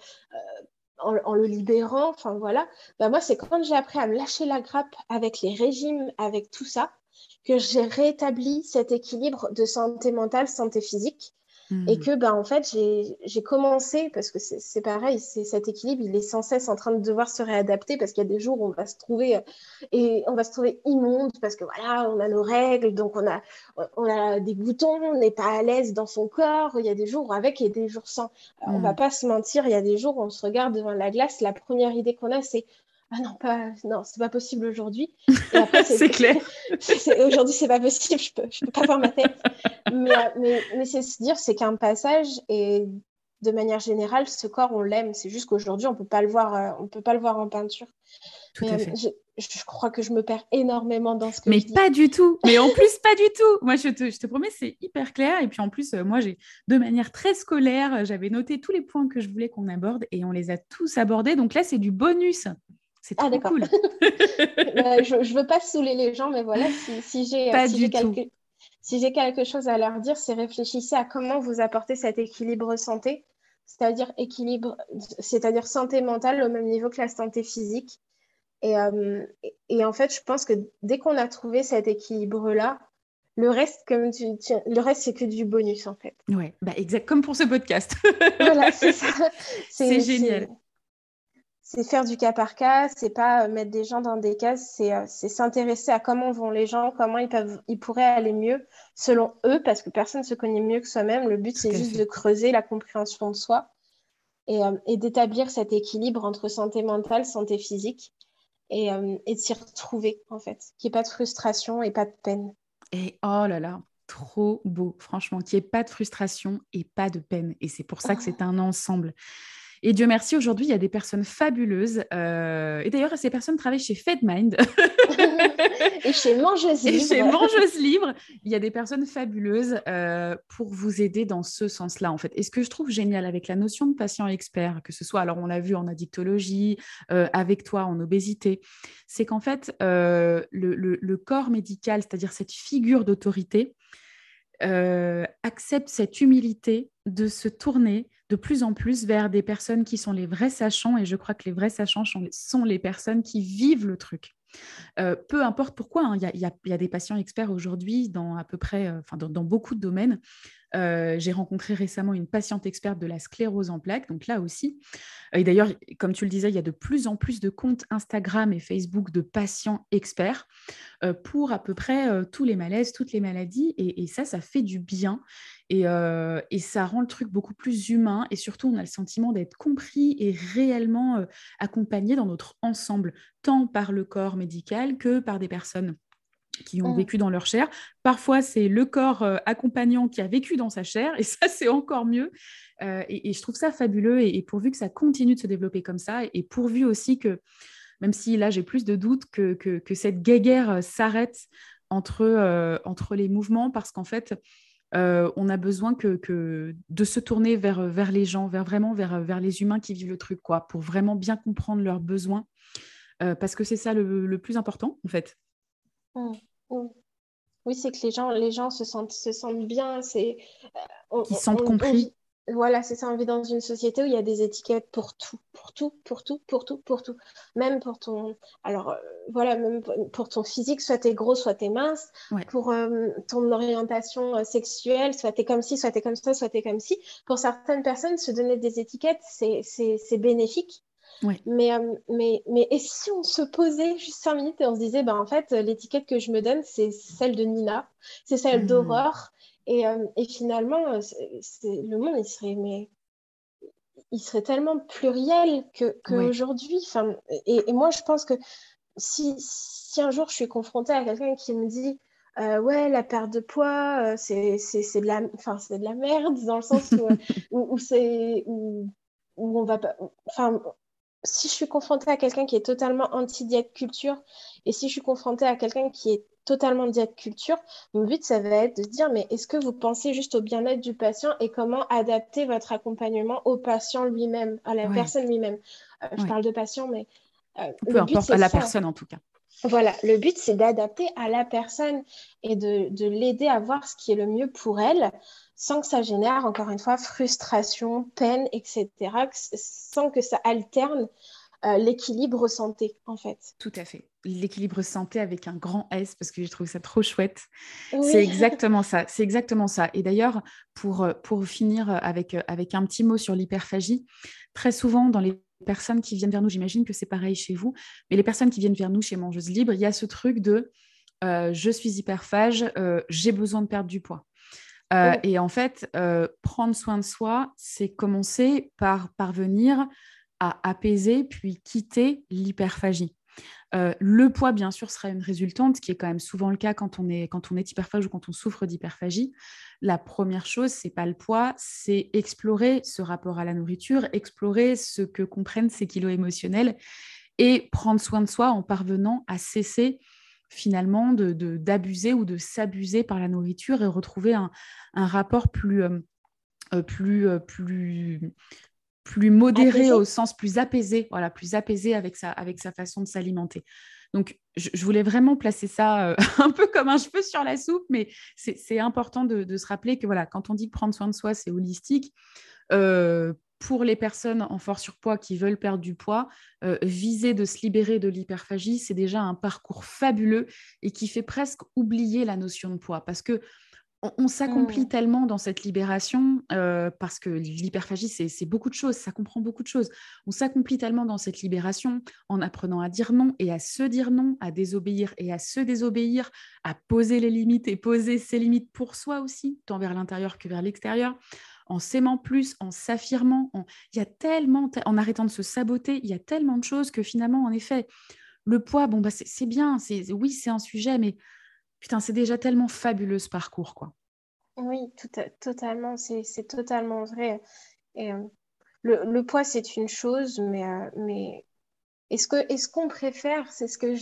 [SPEAKER 2] en, le libérant. Enfin voilà. Bah, moi, c'est quand j'ai appris à me lâcher la grappe avec les régimes, avec tout ça, que j'ai rétabli cet équilibre de santé mentale, santé physique. Et hmm. que, ben, en fait, j'ai commencé, parce que c'est pareil, c'est cet équilibre, il est sans cesse en train de devoir se réadapter, parce qu'il y a des jours où on va se trouver, euh, et on va se trouver immonde, parce que voilà, on a nos règles, donc on a, on a des boutons, on n'est pas à l'aise dans son corps. Il y a des jours avec et des jours sans. On va hmm. pas se mentir, il y a des jours où on se regarde devant la glace, la première idée qu'on a, c'est ah non, pas, non, c'est pas possible aujourd'hui. (laughs)
[SPEAKER 1] c'est clair. (laughs)
[SPEAKER 2] aujourd'hui, c'est pas possible, je peux, je peux pas voir ma tête. mais, mais, mais c'est se dire, c'est qu'un passage et de manière générale, ce corps, on l'aime. C'est juste qu'aujourd'hui, on peut pas le voir, euh, on peut pas le voir en peinture.
[SPEAKER 1] Tout à fait.
[SPEAKER 2] Je, je, crois que je me perds énormément dans ce que
[SPEAKER 1] mais
[SPEAKER 2] je dis.
[SPEAKER 1] pas du tout. Mais en plus, pas du tout. Moi, je te, je te promets, c'est hyper clair. Et puis en plus, euh, moi, j'ai de manière très scolaire, j'avais noté tous les points que je voulais qu'on aborde et on les a tous abordés. Donc là, c'est du bonus. C'est ah, trop cool. (laughs)
[SPEAKER 2] Bah, je ne veux pas saouler les gens, mais voilà, si, si j'ai si quelque, si quelque chose à leur dire, c'est réfléchissez à comment vous apporter cet équilibre santé, c'est-à-dire équilibre, c'est-à-dire santé mentale au même niveau que la santé physique. Et, euh, et, en fait, je pense que dès qu'on a trouvé cet équilibre-là, le reste, comme tu, le reste, c'est que du bonus en fait.
[SPEAKER 1] Ouais, bah exact, comme pour ce podcast.
[SPEAKER 2] voilà, c'est (laughs) ça.
[SPEAKER 1] C'est génial
[SPEAKER 2] c'est faire du cas par cas, c'est pas euh, mettre des gens dans des cases, euh, c'est s'intéresser à comment vont les gens, comment ils, peuvent, ils pourraient aller mieux selon eux, parce que personne ne se connaît mieux que soi-même. Le but, c'est juste de creuser la compréhension de soi et, euh, et d'établir cet équilibre entre santé mentale, santé physique et, et de s'y retrouver, en fait, qu'il n'y ait pas de frustration et pas de peine.
[SPEAKER 1] Et oh là là, trop beau, franchement, qu'il n'y ait pas de frustration et pas de peine. Et c'est pour ça que c'est un ensemble. Et Dieu merci, aujourd'hui, il y a des personnes fabuleuses. Euh, et d'ailleurs, ces personnes travaillent chez FedMind. (laughs)
[SPEAKER 2] et chez Mangeuse Libre.
[SPEAKER 1] Et chez Mangeuse Libre, il y a des personnes fabuleuses euh, pour vous aider dans ce sens-là, en fait. Et ce que je trouve génial avec la notion de patient expert, que ce soit, alors on l'a vu en addictologie, euh, avec toi en obésité, c'est qu'en fait, le, le, corps médical, c'est-à-dire cette figure d'autorité, accepte cette humilité de se tourner de plus en plus vers des personnes qui sont les vrais sachants, et je crois que les vrais sachants sont les personnes qui vivent le truc. Euh, peu importe pourquoi, hein, il y, a des patients experts aujourd'hui dans à peu près, euh, dans, beaucoup de domaines. Euh, j'ai rencontré récemment une patiente experte de la sclérose en plaques, donc là aussi. Et d'ailleurs, comme tu le disais, il y a de plus en plus de comptes Instagram et Facebook de patients experts pour à peu près tous les malaises, toutes les maladies, et, ça, ça fait du bien. Et, et, ça rend le truc beaucoup plus humain et surtout on a le sentiment d'être compris et réellement accompagné dans notre ensemble, tant par le corps médical que par des personnes qui ont mmh. vécu dans leur chair. Parfois, c'est le corps euh, accompagnant qui a vécu dans sa chair, et (laughs) ça, c'est encore mieux. Euh, et, je trouve ça fabuleux, et, pourvu que ça continue de se développer comme ça, et pourvu aussi que, même si là, j'ai plus de doutes, que, que, cette guéguerre euh, s'arrête entre, entre les mouvements, parce qu'en fait, on a besoin que, que, de se tourner vers, vers les gens, vers vraiment vers, vers les humains qui vivent le truc, quoi, pour vraiment bien comprendre leurs besoins, parce que c'est ça le, plus important, en fait.
[SPEAKER 2] Mmh. Oui, c'est que les gens, les gens se sentent, se sentent bien. C'est,
[SPEAKER 1] euh, Ils sentent compris.
[SPEAKER 2] voilà, c'est ça. On vit dans une société où il y a des étiquettes pour tout, pour tout, pour tout, pour tout, pour tout. Même pour ton, alors euh, voilà, même pour ton physique, soit t'es gros, soit t'es mince. Pour euh, ton orientation sexuelle, soit t'es comme ci, soit t'es comme ça, soit t'es comme ci. Pour certaines personnes, se donner des étiquettes, c'est, c'est, c'est bénéfique. Mais, euh, mais, mais et si on se posait juste cinq minutes et on se disait, bah, en fait, l'étiquette que je me donne, c'est celle de Nina, c'est celle hmm. d'Aurore. Et, euh, et, finalement, euh, le monde, il serait, mais, il serait tellement pluriel qu'aujourd'hui. Que et, et, moi, je pense que si, si un jour je suis confrontée à quelqu'un qui me dit, ouais, la perte de poids, c'est de, la, de la merde, dans le sens où, (laughs) où, où c'est. Où on va pas. Enfin, si je suis confrontée à quelqu'un qui est totalement anti-diète culture et si je suis confrontée à quelqu'un qui est totalement diète culture, mon but, ça va être de dire, mais est-ce que vous pensez juste au bien-être du patient et comment adapter votre accompagnement au patient lui-même, à la personne lui-même? Euh, Je parle de patient, mais...
[SPEAKER 1] Euh, Peu importe, à la personne en tout cas.
[SPEAKER 2] Voilà, le but, c'est d'adapter à la personne et de, de l'aider à voir ce qui est le mieux pour elle sans que ça génère, encore une fois, frustration, peine, etc., sans que ça alterne l'équilibre santé, en fait.
[SPEAKER 1] Tout à fait. L'équilibre santé avec un grand S, parce que je trouve ça trop chouette. C'est (laughs) exactement ça. C'est exactement ça. Et d'ailleurs, pour, pour finir avec, avec un petit mot sur l'hyperphagie, très souvent dans les personnes qui viennent vers nous, j'imagine que c'est pareil chez vous, mais les personnes qui viennent vers nous chez Mangeuse Libre, il y a ce truc de je suis hyperphage, j'ai besoin de perdre du poids. Euh, et en fait, euh, prendre soin de soi, c'est commencer par parvenir à apaiser puis quitter l'hyperphagie. Euh, le poids, bien sûr, sera une résultante, ce qui est quand même souvent le cas quand on est, quand on est hyperphage ou quand on souffre d'hyperphagie. La première chose, c'est pas le poids, c'est explorer ce rapport à la nourriture, explorer ce que comprennent ces kilos émotionnels et prendre soin de soi en parvenant à cesser finalement de, d'abuser ou de s'abuser par la nourriture et retrouver un, rapport plus, euh, euh, plus, euh, plus, plus modéré au sens plus apaisé, voilà, plus apaisé avec sa, avec sa façon de s'alimenter. Donc, je, voulais vraiment placer ça (laughs) un peu comme un cheveu sur la soupe, mais c'est, important de, de, se rappeler que voilà, quand on dit que prendre soin de soi, c'est holistique, pour les personnes en fort surpoids qui veulent perdre du poids, euh, viser de se libérer de l'hyperphagie, c'est déjà un parcours fabuleux et qui fait presque oublier la notion de poids parce que on, s'accomplit mmh. tellement dans cette libération euh, parce que l'hyperphagie, c'est beaucoup de choses, ça comprend beaucoup de choses. On s'accomplit tellement dans cette libération en apprenant à dire non et à se dire non, à désobéir et à se désobéir, à poser les limites et poser ses limites pour soi aussi, tant vers l'intérieur que vers l'extérieur en s'aimant plus, en s'affirmant, il y a tellement, en arrêtant de se saboter, il y a tellement de choses que finalement, en effet, le poids, bon, bah, c'est bien, oui, c'est un sujet, mais putain, c'est déjà tellement fabuleux ce parcours, quoi.
[SPEAKER 2] Oui, totalement, c'est totalement vrai. Et, euh, le, poids, c'est une chose, mais, euh, mais est-ce qu'on est qu'on préfère, c'est ce que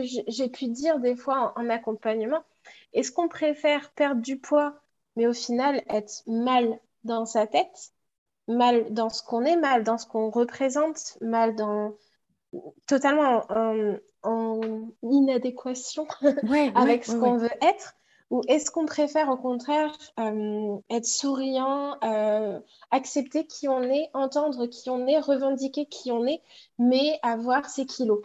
[SPEAKER 2] j'ai pu dire des fois en accompagnement, est-ce qu'on préfère perdre du poids mais au final être mal dans sa tête, mal dans ce qu'on est, mal dans ce qu'on représente, mal dans totalement en, inadéquation (laughs) avec ce qu'on veut être. Ou est-ce qu'on préfère au contraire euh, être souriant, euh, accepter qui on est, entendre qui on est, revendiquer qui on est, mais avoir ses kilos?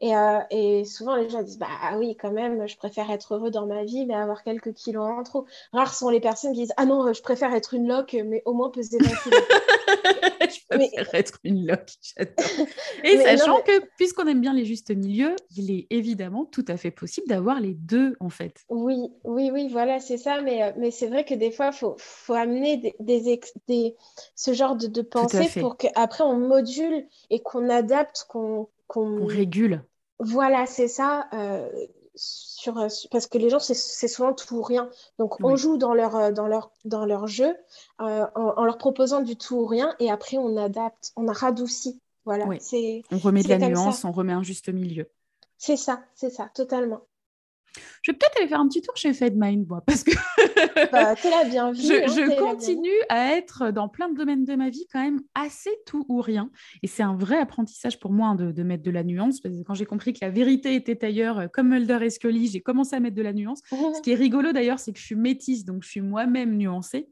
[SPEAKER 2] Et, euh, et, souvent, les gens disent Bah oui, quand même, je préfère être heureux dans ma vie, mais avoir quelques kilos en trop. Rares sont les personnes qui disent Ah non, je préfère être une loque, mais au moins peser 20 kilos. (laughs)
[SPEAKER 1] je préfère être une loque, (laughs) Et sachant que, puisqu'on aime bien les justes milieux, il est évidemment tout à fait possible d'avoir les deux, en fait.
[SPEAKER 2] Oui, oui, oui, voilà, c'est ça. Mais, euh, mais c'est vrai que des fois, il faut, faut, amener des, des, des, ce genre de, de pensée pour qu'après, on module et qu'on adapte, qu'on
[SPEAKER 1] qu'on régule.
[SPEAKER 2] Voilà, c'est ça. Euh, sur, euh, parce que les gens, c'est souvent tout ou rien. Donc, on joue dans leur, euh, dans leur, dans leur jeu en, leur proposant du tout ou rien et après, on adapte, on radoucit. Voilà,
[SPEAKER 1] on remet de la nuance, on remet un juste milieu.
[SPEAKER 2] C'est ça, c'est ça, totalement.
[SPEAKER 1] Je vais peut-être aller faire un petit tour chez FedMind, moi, parce que (laughs)
[SPEAKER 2] bah, la bienvenue,
[SPEAKER 1] je, hein, je continue à être dans plein de domaines de ma vie quand même assez tout ou rien. Et c'est un vrai apprentissage pour moi hein, de, mettre de la nuance, parce que quand j'ai compris que la vérité était ailleurs, euh, comme Mulder et Scully, j'ai commencé à mettre de la nuance. Ce (laughs) qui est rigolo d'ailleurs, c'est que je suis métisse, donc je suis moi-même nuancée.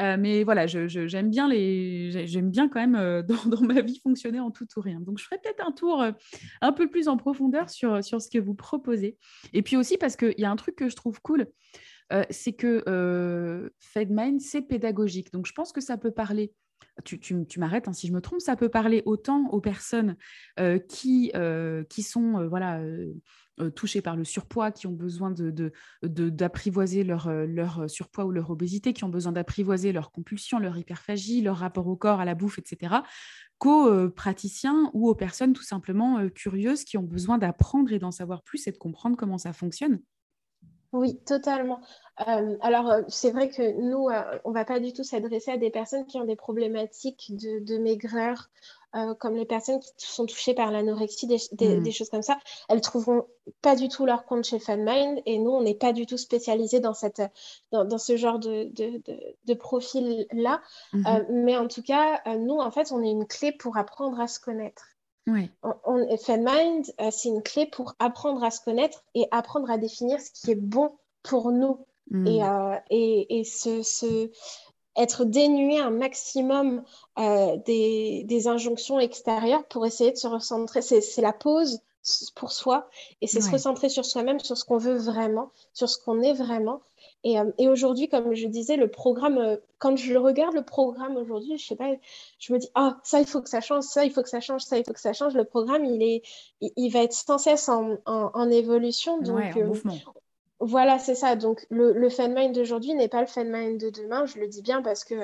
[SPEAKER 1] Euh, mais voilà, j'aime bien, les, j'aime bien quand même euh, (laughs) dans, ma vie fonctionner en tout ou rien. Donc, je ferai peut-être un tour euh, un peu plus en profondeur sur, sur ce que vous proposez. Et puis aussi parce qu'il y a un truc que je trouve cool, c'est que FedMind, c'est pédagogique. Donc, je pense que ça peut parler tu, m'arrêtes hein, si je me trompe, ça peut parler autant aux personnes qui, qui sont voilà, euh, touchés par le surpoids, qui ont besoin d'apprivoiser leur, euh, leur surpoids ou leur obésité, qui ont besoin d'apprivoiser leur compulsion, leur hyperphagie, leur rapport au corps, à la bouffe, etc., qu'aux euh, praticiens ou aux personnes tout simplement curieuses qui ont besoin d'apprendre et d'en savoir plus et de comprendre comment ça fonctionne.
[SPEAKER 2] Oui, totalement. alors, c'est vrai que nous, on ne va pas du tout s'adresser à des personnes qui ont des problématiques de, de maigreur, euh, comme les personnes qui sont touchées par l'anorexie, des, mm. choses comme ça, elles trouveront pas du tout leur compte chez FunMind et nous, on n'est pas du tout spécialisés dans, cette, dans, ce genre de, de, profil-là. Euh, mais en tout cas, euh, nous, en fait, on est une clé pour apprendre à se connaître.
[SPEAKER 1] Oui.
[SPEAKER 2] On, FunMind, c'est une clé pour apprendre à se connaître et apprendre à définir ce qui est bon pour nous. Mm. Et, et, et ce, ce être dénué un maximum euh, des, des, injonctions extérieures pour essayer de se recentrer. C'est la pause pour soi et c'est se recentrer sur soi-même, sur ce qu'on veut vraiment, sur ce qu'on est vraiment. Et, euh, et aujourd'hui, comme je disais, le programme, euh, quand je regarde le programme aujourd'hui, je sais pas, je me dis, ah, ça, il faut que ça change, ça, il faut que ça change, ça, il faut que ça change. Le programme, il, est, il, va être sans cesse en, en, évolution. Donc,
[SPEAKER 1] ouais, en mouvement.
[SPEAKER 2] Voilà, c'est ça. Donc, le, le fan mind d'aujourd'hui n'est pas le fan mind de demain. Je le dis bien parce que,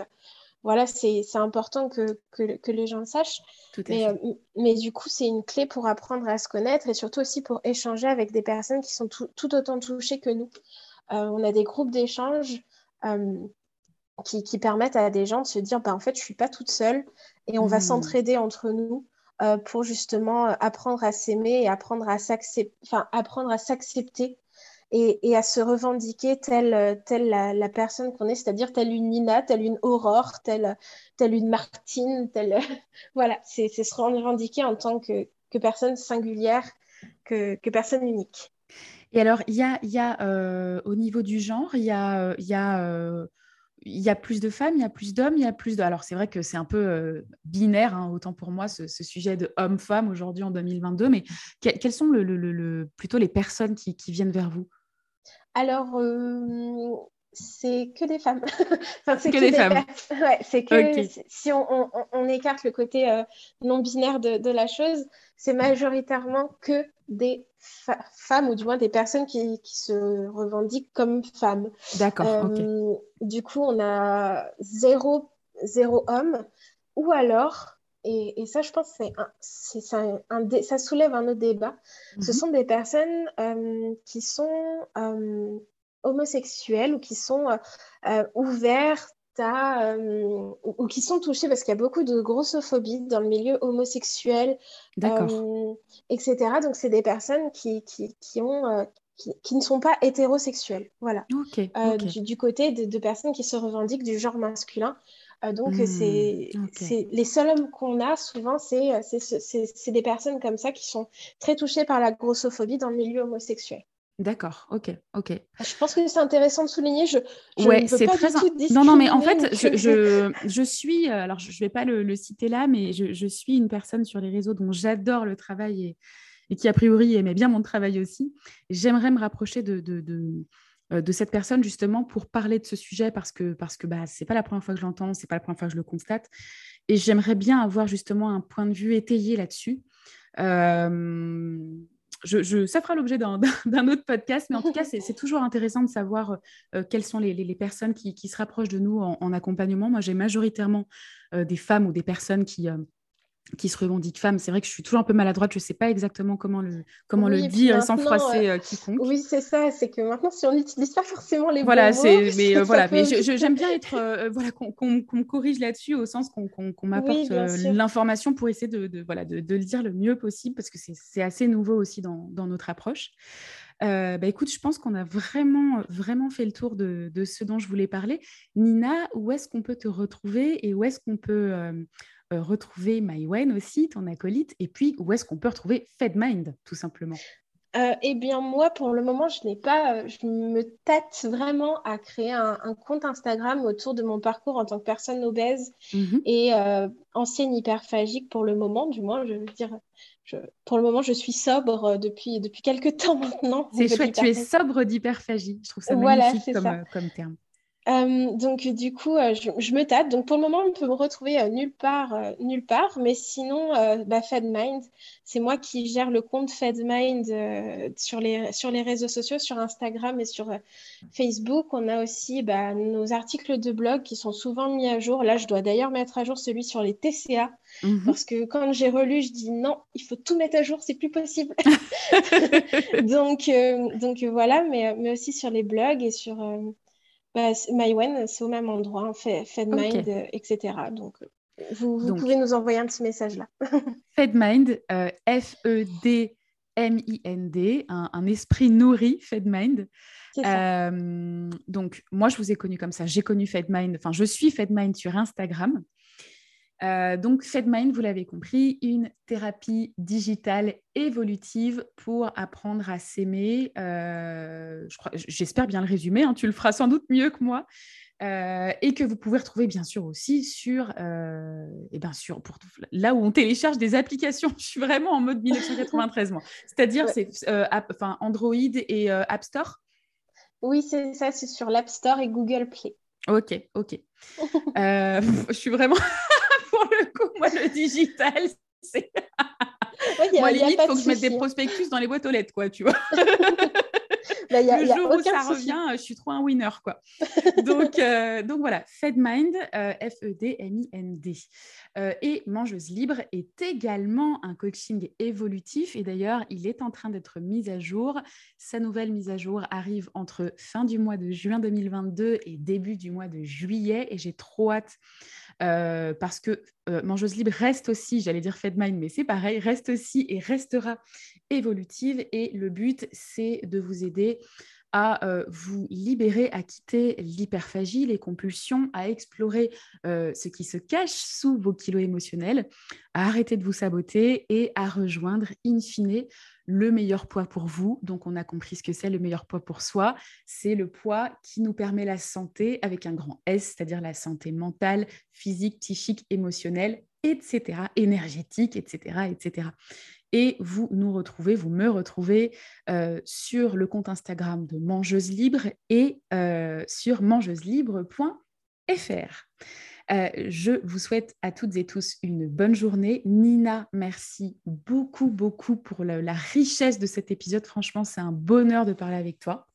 [SPEAKER 2] voilà, c'est important que, que, que, les gens le sachent. mais, euh, mais, du coup, c'est une clé pour apprendre à se connaître et surtout aussi pour échanger avec des personnes qui sont tout, tout autant touchées que nous. Euh, on a des groupes d'échange euh, qui, qui, permettent à des gens de se dire, bah, en fait, je ne suis pas toute seule et on va mmh. s'entraider entre nous. pour justement apprendre à s'aimer et apprendre à s'accepter, enfin, apprendre à s'accepter et, à se revendiquer telle, telle la, personne qu'on est, c'est-à-dire telle une Nina, telle une Aurore, telle, telle une Martine, telle... (laughs) voilà, c'est se revendiquer en tant que, que personne singulière, que, que, personne unique.
[SPEAKER 1] Et alors, il y a, y a euh, au niveau du genre, il y a, euh, y a euh, y a plus de femmes, il y a plus d'hommes, il y a plus de... Alors c'est vrai que c'est un peu binaire, hein, autant pour moi, ce, sujet de homme-femme aujourd'hui en 2022, mais quelles sont le, le, plutôt les personnes qui, qui, viennent vers vous?
[SPEAKER 2] Alors, c'est que des femmes. (laughs)
[SPEAKER 1] enfin, c'est que, des, femmes.
[SPEAKER 2] Ouais, c'est que si on, on, écarte le côté euh, non binaire de, de, la chose, c'est majoritairement que des femmes ou du moins des personnes qui, qui se revendiquent comme femmes.
[SPEAKER 1] D'accord.
[SPEAKER 2] Euh, du coup, on a zéro, zéro homme ou alors et, ça, je pense, c'est un, ça soulève un autre débat. Ce mhm. sont des personnes euh, qui sont euh, homosexuelles ou qui sont ouvertes à, ou, qui sont touchées parce qu'il y a beaucoup de grossophobie dans le milieu homosexuel, etc. Donc, c'est des personnes qui, qui, qui ont, qui, ne sont pas hétérosexuelles. Voilà. Du, côté de, de, personnes qui se revendiquent du genre masculin. Euh, donc, hmm, c'est les seuls hommes qu'on a souvent, c'est des personnes comme ça qui sont très touchées par la grossophobie dans le milieu homosexuel.
[SPEAKER 1] D'accord, ok, ok.
[SPEAKER 2] Je pense que c'est intéressant de souligner. Je,
[SPEAKER 1] je ouais, c'est très. non, non, mais en fait, je, je, je, suis. Euh, alors, je ne vais pas le, citer là, mais je, suis une personne sur les réseaux dont j'adore le travail et, et, qui, a priori, aimait bien mon travail aussi. J'aimerais me rapprocher de, de, de euh, de cette personne justement pour parler de ce sujet parce que parce que bah c'est pas la première fois que je l'entends, c'est pas la première fois que je le constate et j'aimerais bien avoir justement un point de vue étayé là-dessus. Euh, je, ça fera l'objet (laughs) d'un autre podcast, mais en tout cas, c'est (laughs) toujours intéressant de savoir euh, quelles sont les, les, personnes qui, qui, se rapprochent de nous en, accompagnement. Moi, j'ai majoritairement des femmes ou des personnes qui, qui se revendique femme. C'est vrai que je suis toujours un peu maladroite, je ne sais pas exactement comment le, comment le dire sans froisser euh, quiconque.
[SPEAKER 2] Oui, c'est ça, c'est que maintenant, si on n'utilise pas forcément les
[SPEAKER 1] voilà,
[SPEAKER 2] bons mots... (laughs)
[SPEAKER 1] Mais, euh, voilà, mais j'aime bien être, euh, voilà, qu'on me corrige là-dessus au sens qu'on m'apporte l'information pour essayer de, de voilà, de, de, le dire le mieux possible parce que c'est assez nouveau aussi dans, dans notre approche. bah, écoute, je pense qu'on a vraiment, vraiment fait le tour de, de, ce dont je voulais parler. Nina, où est-ce qu'on peut te retrouver et où est-ce qu'on peut euh, retrouver MyWen aussi, ton acolyte, et puis où est-ce qu'on peut retrouver FedMind, tout simplement?
[SPEAKER 2] Euh, eh bien, moi, pour le moment, je n'ai pas, euh, je me tâte vraiment à créer un, compte Instagram autour de mon parcours en tant que personne obèse mhm. et ancienne hyperphagique pour le moment, du moins, je veux dire, je, pour le moment, je suis sobre depuis, depuis quelques (laughs) temps maintenant.
[SPEAKER 1] C'est chouette, tu es sobre d'hyperphagie. Je trouve ça magnifique comme, comme terme.
[SPEAKER 2] Euh, donc du coup, euh, je, me tâte. Donc pour le moment, on peut me retrouver euh, nulle part, nulle part. Mais sinon, bah, FedMind, c'est moi qui gère le compte FedMind sur les sur les réseaux sociaux, sur Instagram et sur Facebook. On a aussi bah, nos articles de blog qui sont souvent mis à jour. Là, je dois d'ailleurs mettre à jour celui sur les TCA mhm. parce que quand j'ai relu, je dis non, il faut tout mettre à jour, c'est plus possible. (laughs) (laughs) donc donc voilà, mais mais aussi sur les blogs et sur bah, MyWen, c'est au même endroit, hein, FedMind, euh, etc. Donc, euh, vous, pouvez nous envoyer un petit message là. (laughs)
[SPEAKER 1] FedMind, euh, F-E-D-M-I-N-D, un, esprit nourri, FedMind. Euh, donc, moi, je vous ai connu comme ça. J'ai connu FedMind, enfin, je suis FedMind sur Instagram. Euh, donc, FedMind, vous l'avez compris, une thérapie digitale évolutive pour apprendre à s'aimer. Euh, j'espère bien le résumer, hein, tu le feras sans doute mieux que moi. Euh, et que vous pouvez retrouver bien sûr aussi sur, et bien sûr pour là où on télécharge des applications. (laughs) Je suis vraiment en mode 1993 moi. C'est-à-dire c'est enfin Android et App Store?
[SPEAKER 2] Oui c'est ça, c'est sur l'App Store et Google Play.
[SPEAKER 1] Ok, ok. (laughs) je suis vraiment le coup, moi, le digital, c'est. (laughs) moi, limite, il faut que je mette des prospectus dans les boîtes aux lettres, quoi, tu vois. (laughs) Bah, le jour où ça revient, je suis trop un winner, quoi. donc, euh, donc voilà, FedMind, euh, F-E-D-M-I-N-D. Euh, et Mangeuse Libre est également un coaching évolutif. Et d'ailleurs, il est en train d'être mis à jour. Sa nouvelle mise à jour arrive entre fin du mois de juin 2022 et début du mois de juillet. Et j'ai trop hâte euh, parce que euh, Mangeuse Libre reste aussi, j'allais dire FedMind, mais c'est pareil, reste aussi et restera évolutive. Et le but, c'est de vous aider à euh, vous libérer, à quitter l'hyperphagie, les compulsions, à explorer ce qui se cache sous vos kilos émotionnels, à arrêter de vous saboter et à rejoindre, in fine, le meilleur poids pour vous. Donc, on a compris ce que c'est le meilleur poids pour soi. C'est le poids qui nous permet la santé avec un grand S, c'est-à-dire la santé mentale, physique, psychique, émotionnelle, etc., énergétique, etc., etc. Et vous nous retrouvez, vous me retrouvez euh, sur le compte Instagram de Mangeuse Libre et euh, sur mangeuselibre.fr. Euh, je vous souhaite à toutes et tous une bonne journée. Nina, merci beaucoup, beaucoup pour la, richesse de cet épisode. Franchement, c'est un bonheur de parler avec toi.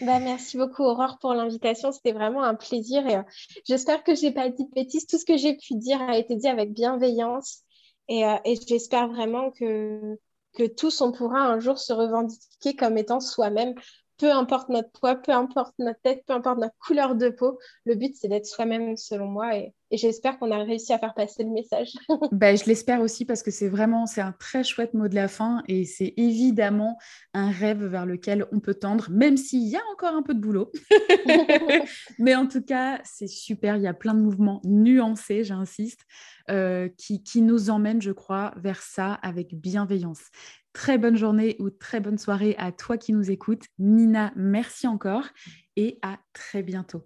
[SPEAKER 2] Bah, merci beaucoup Aurore pour l'invitation, c'était vraiment un plaisir et j'espère que je n'ai pas dit de bêtises. Tout ce que j'ai pu dire a été dit avec bienveillance et, euh, et j'espère vraiment que, que tous on pourra un jour se revendiquer comme étant soi-même peu importe notre poids, peu importe notre tête, peu importe notre couleur de peau, le but c'est d'être soi-même selon moi et, j'espère qu'on a réussi à faire passer le message. (laughs)
[SPEAKER 1] ben, je l'espère aussi parce que c'est vraiment c'est un très chouette mot de la fin et c'est évidemment un rêve vers lequel on peut tendre, même s'il y a encore un peu de boulot. (laughs) Mais en tout cas, c'est super, il y a plein de mouvements nuancés, j'insiste, euh, qui, qui nous emmènent, je crois, vers ça avec bienveillance. Très bonne journée ou très bonne soirée à toi qui nous écoutes. Nina, merci encore et à très bientôt.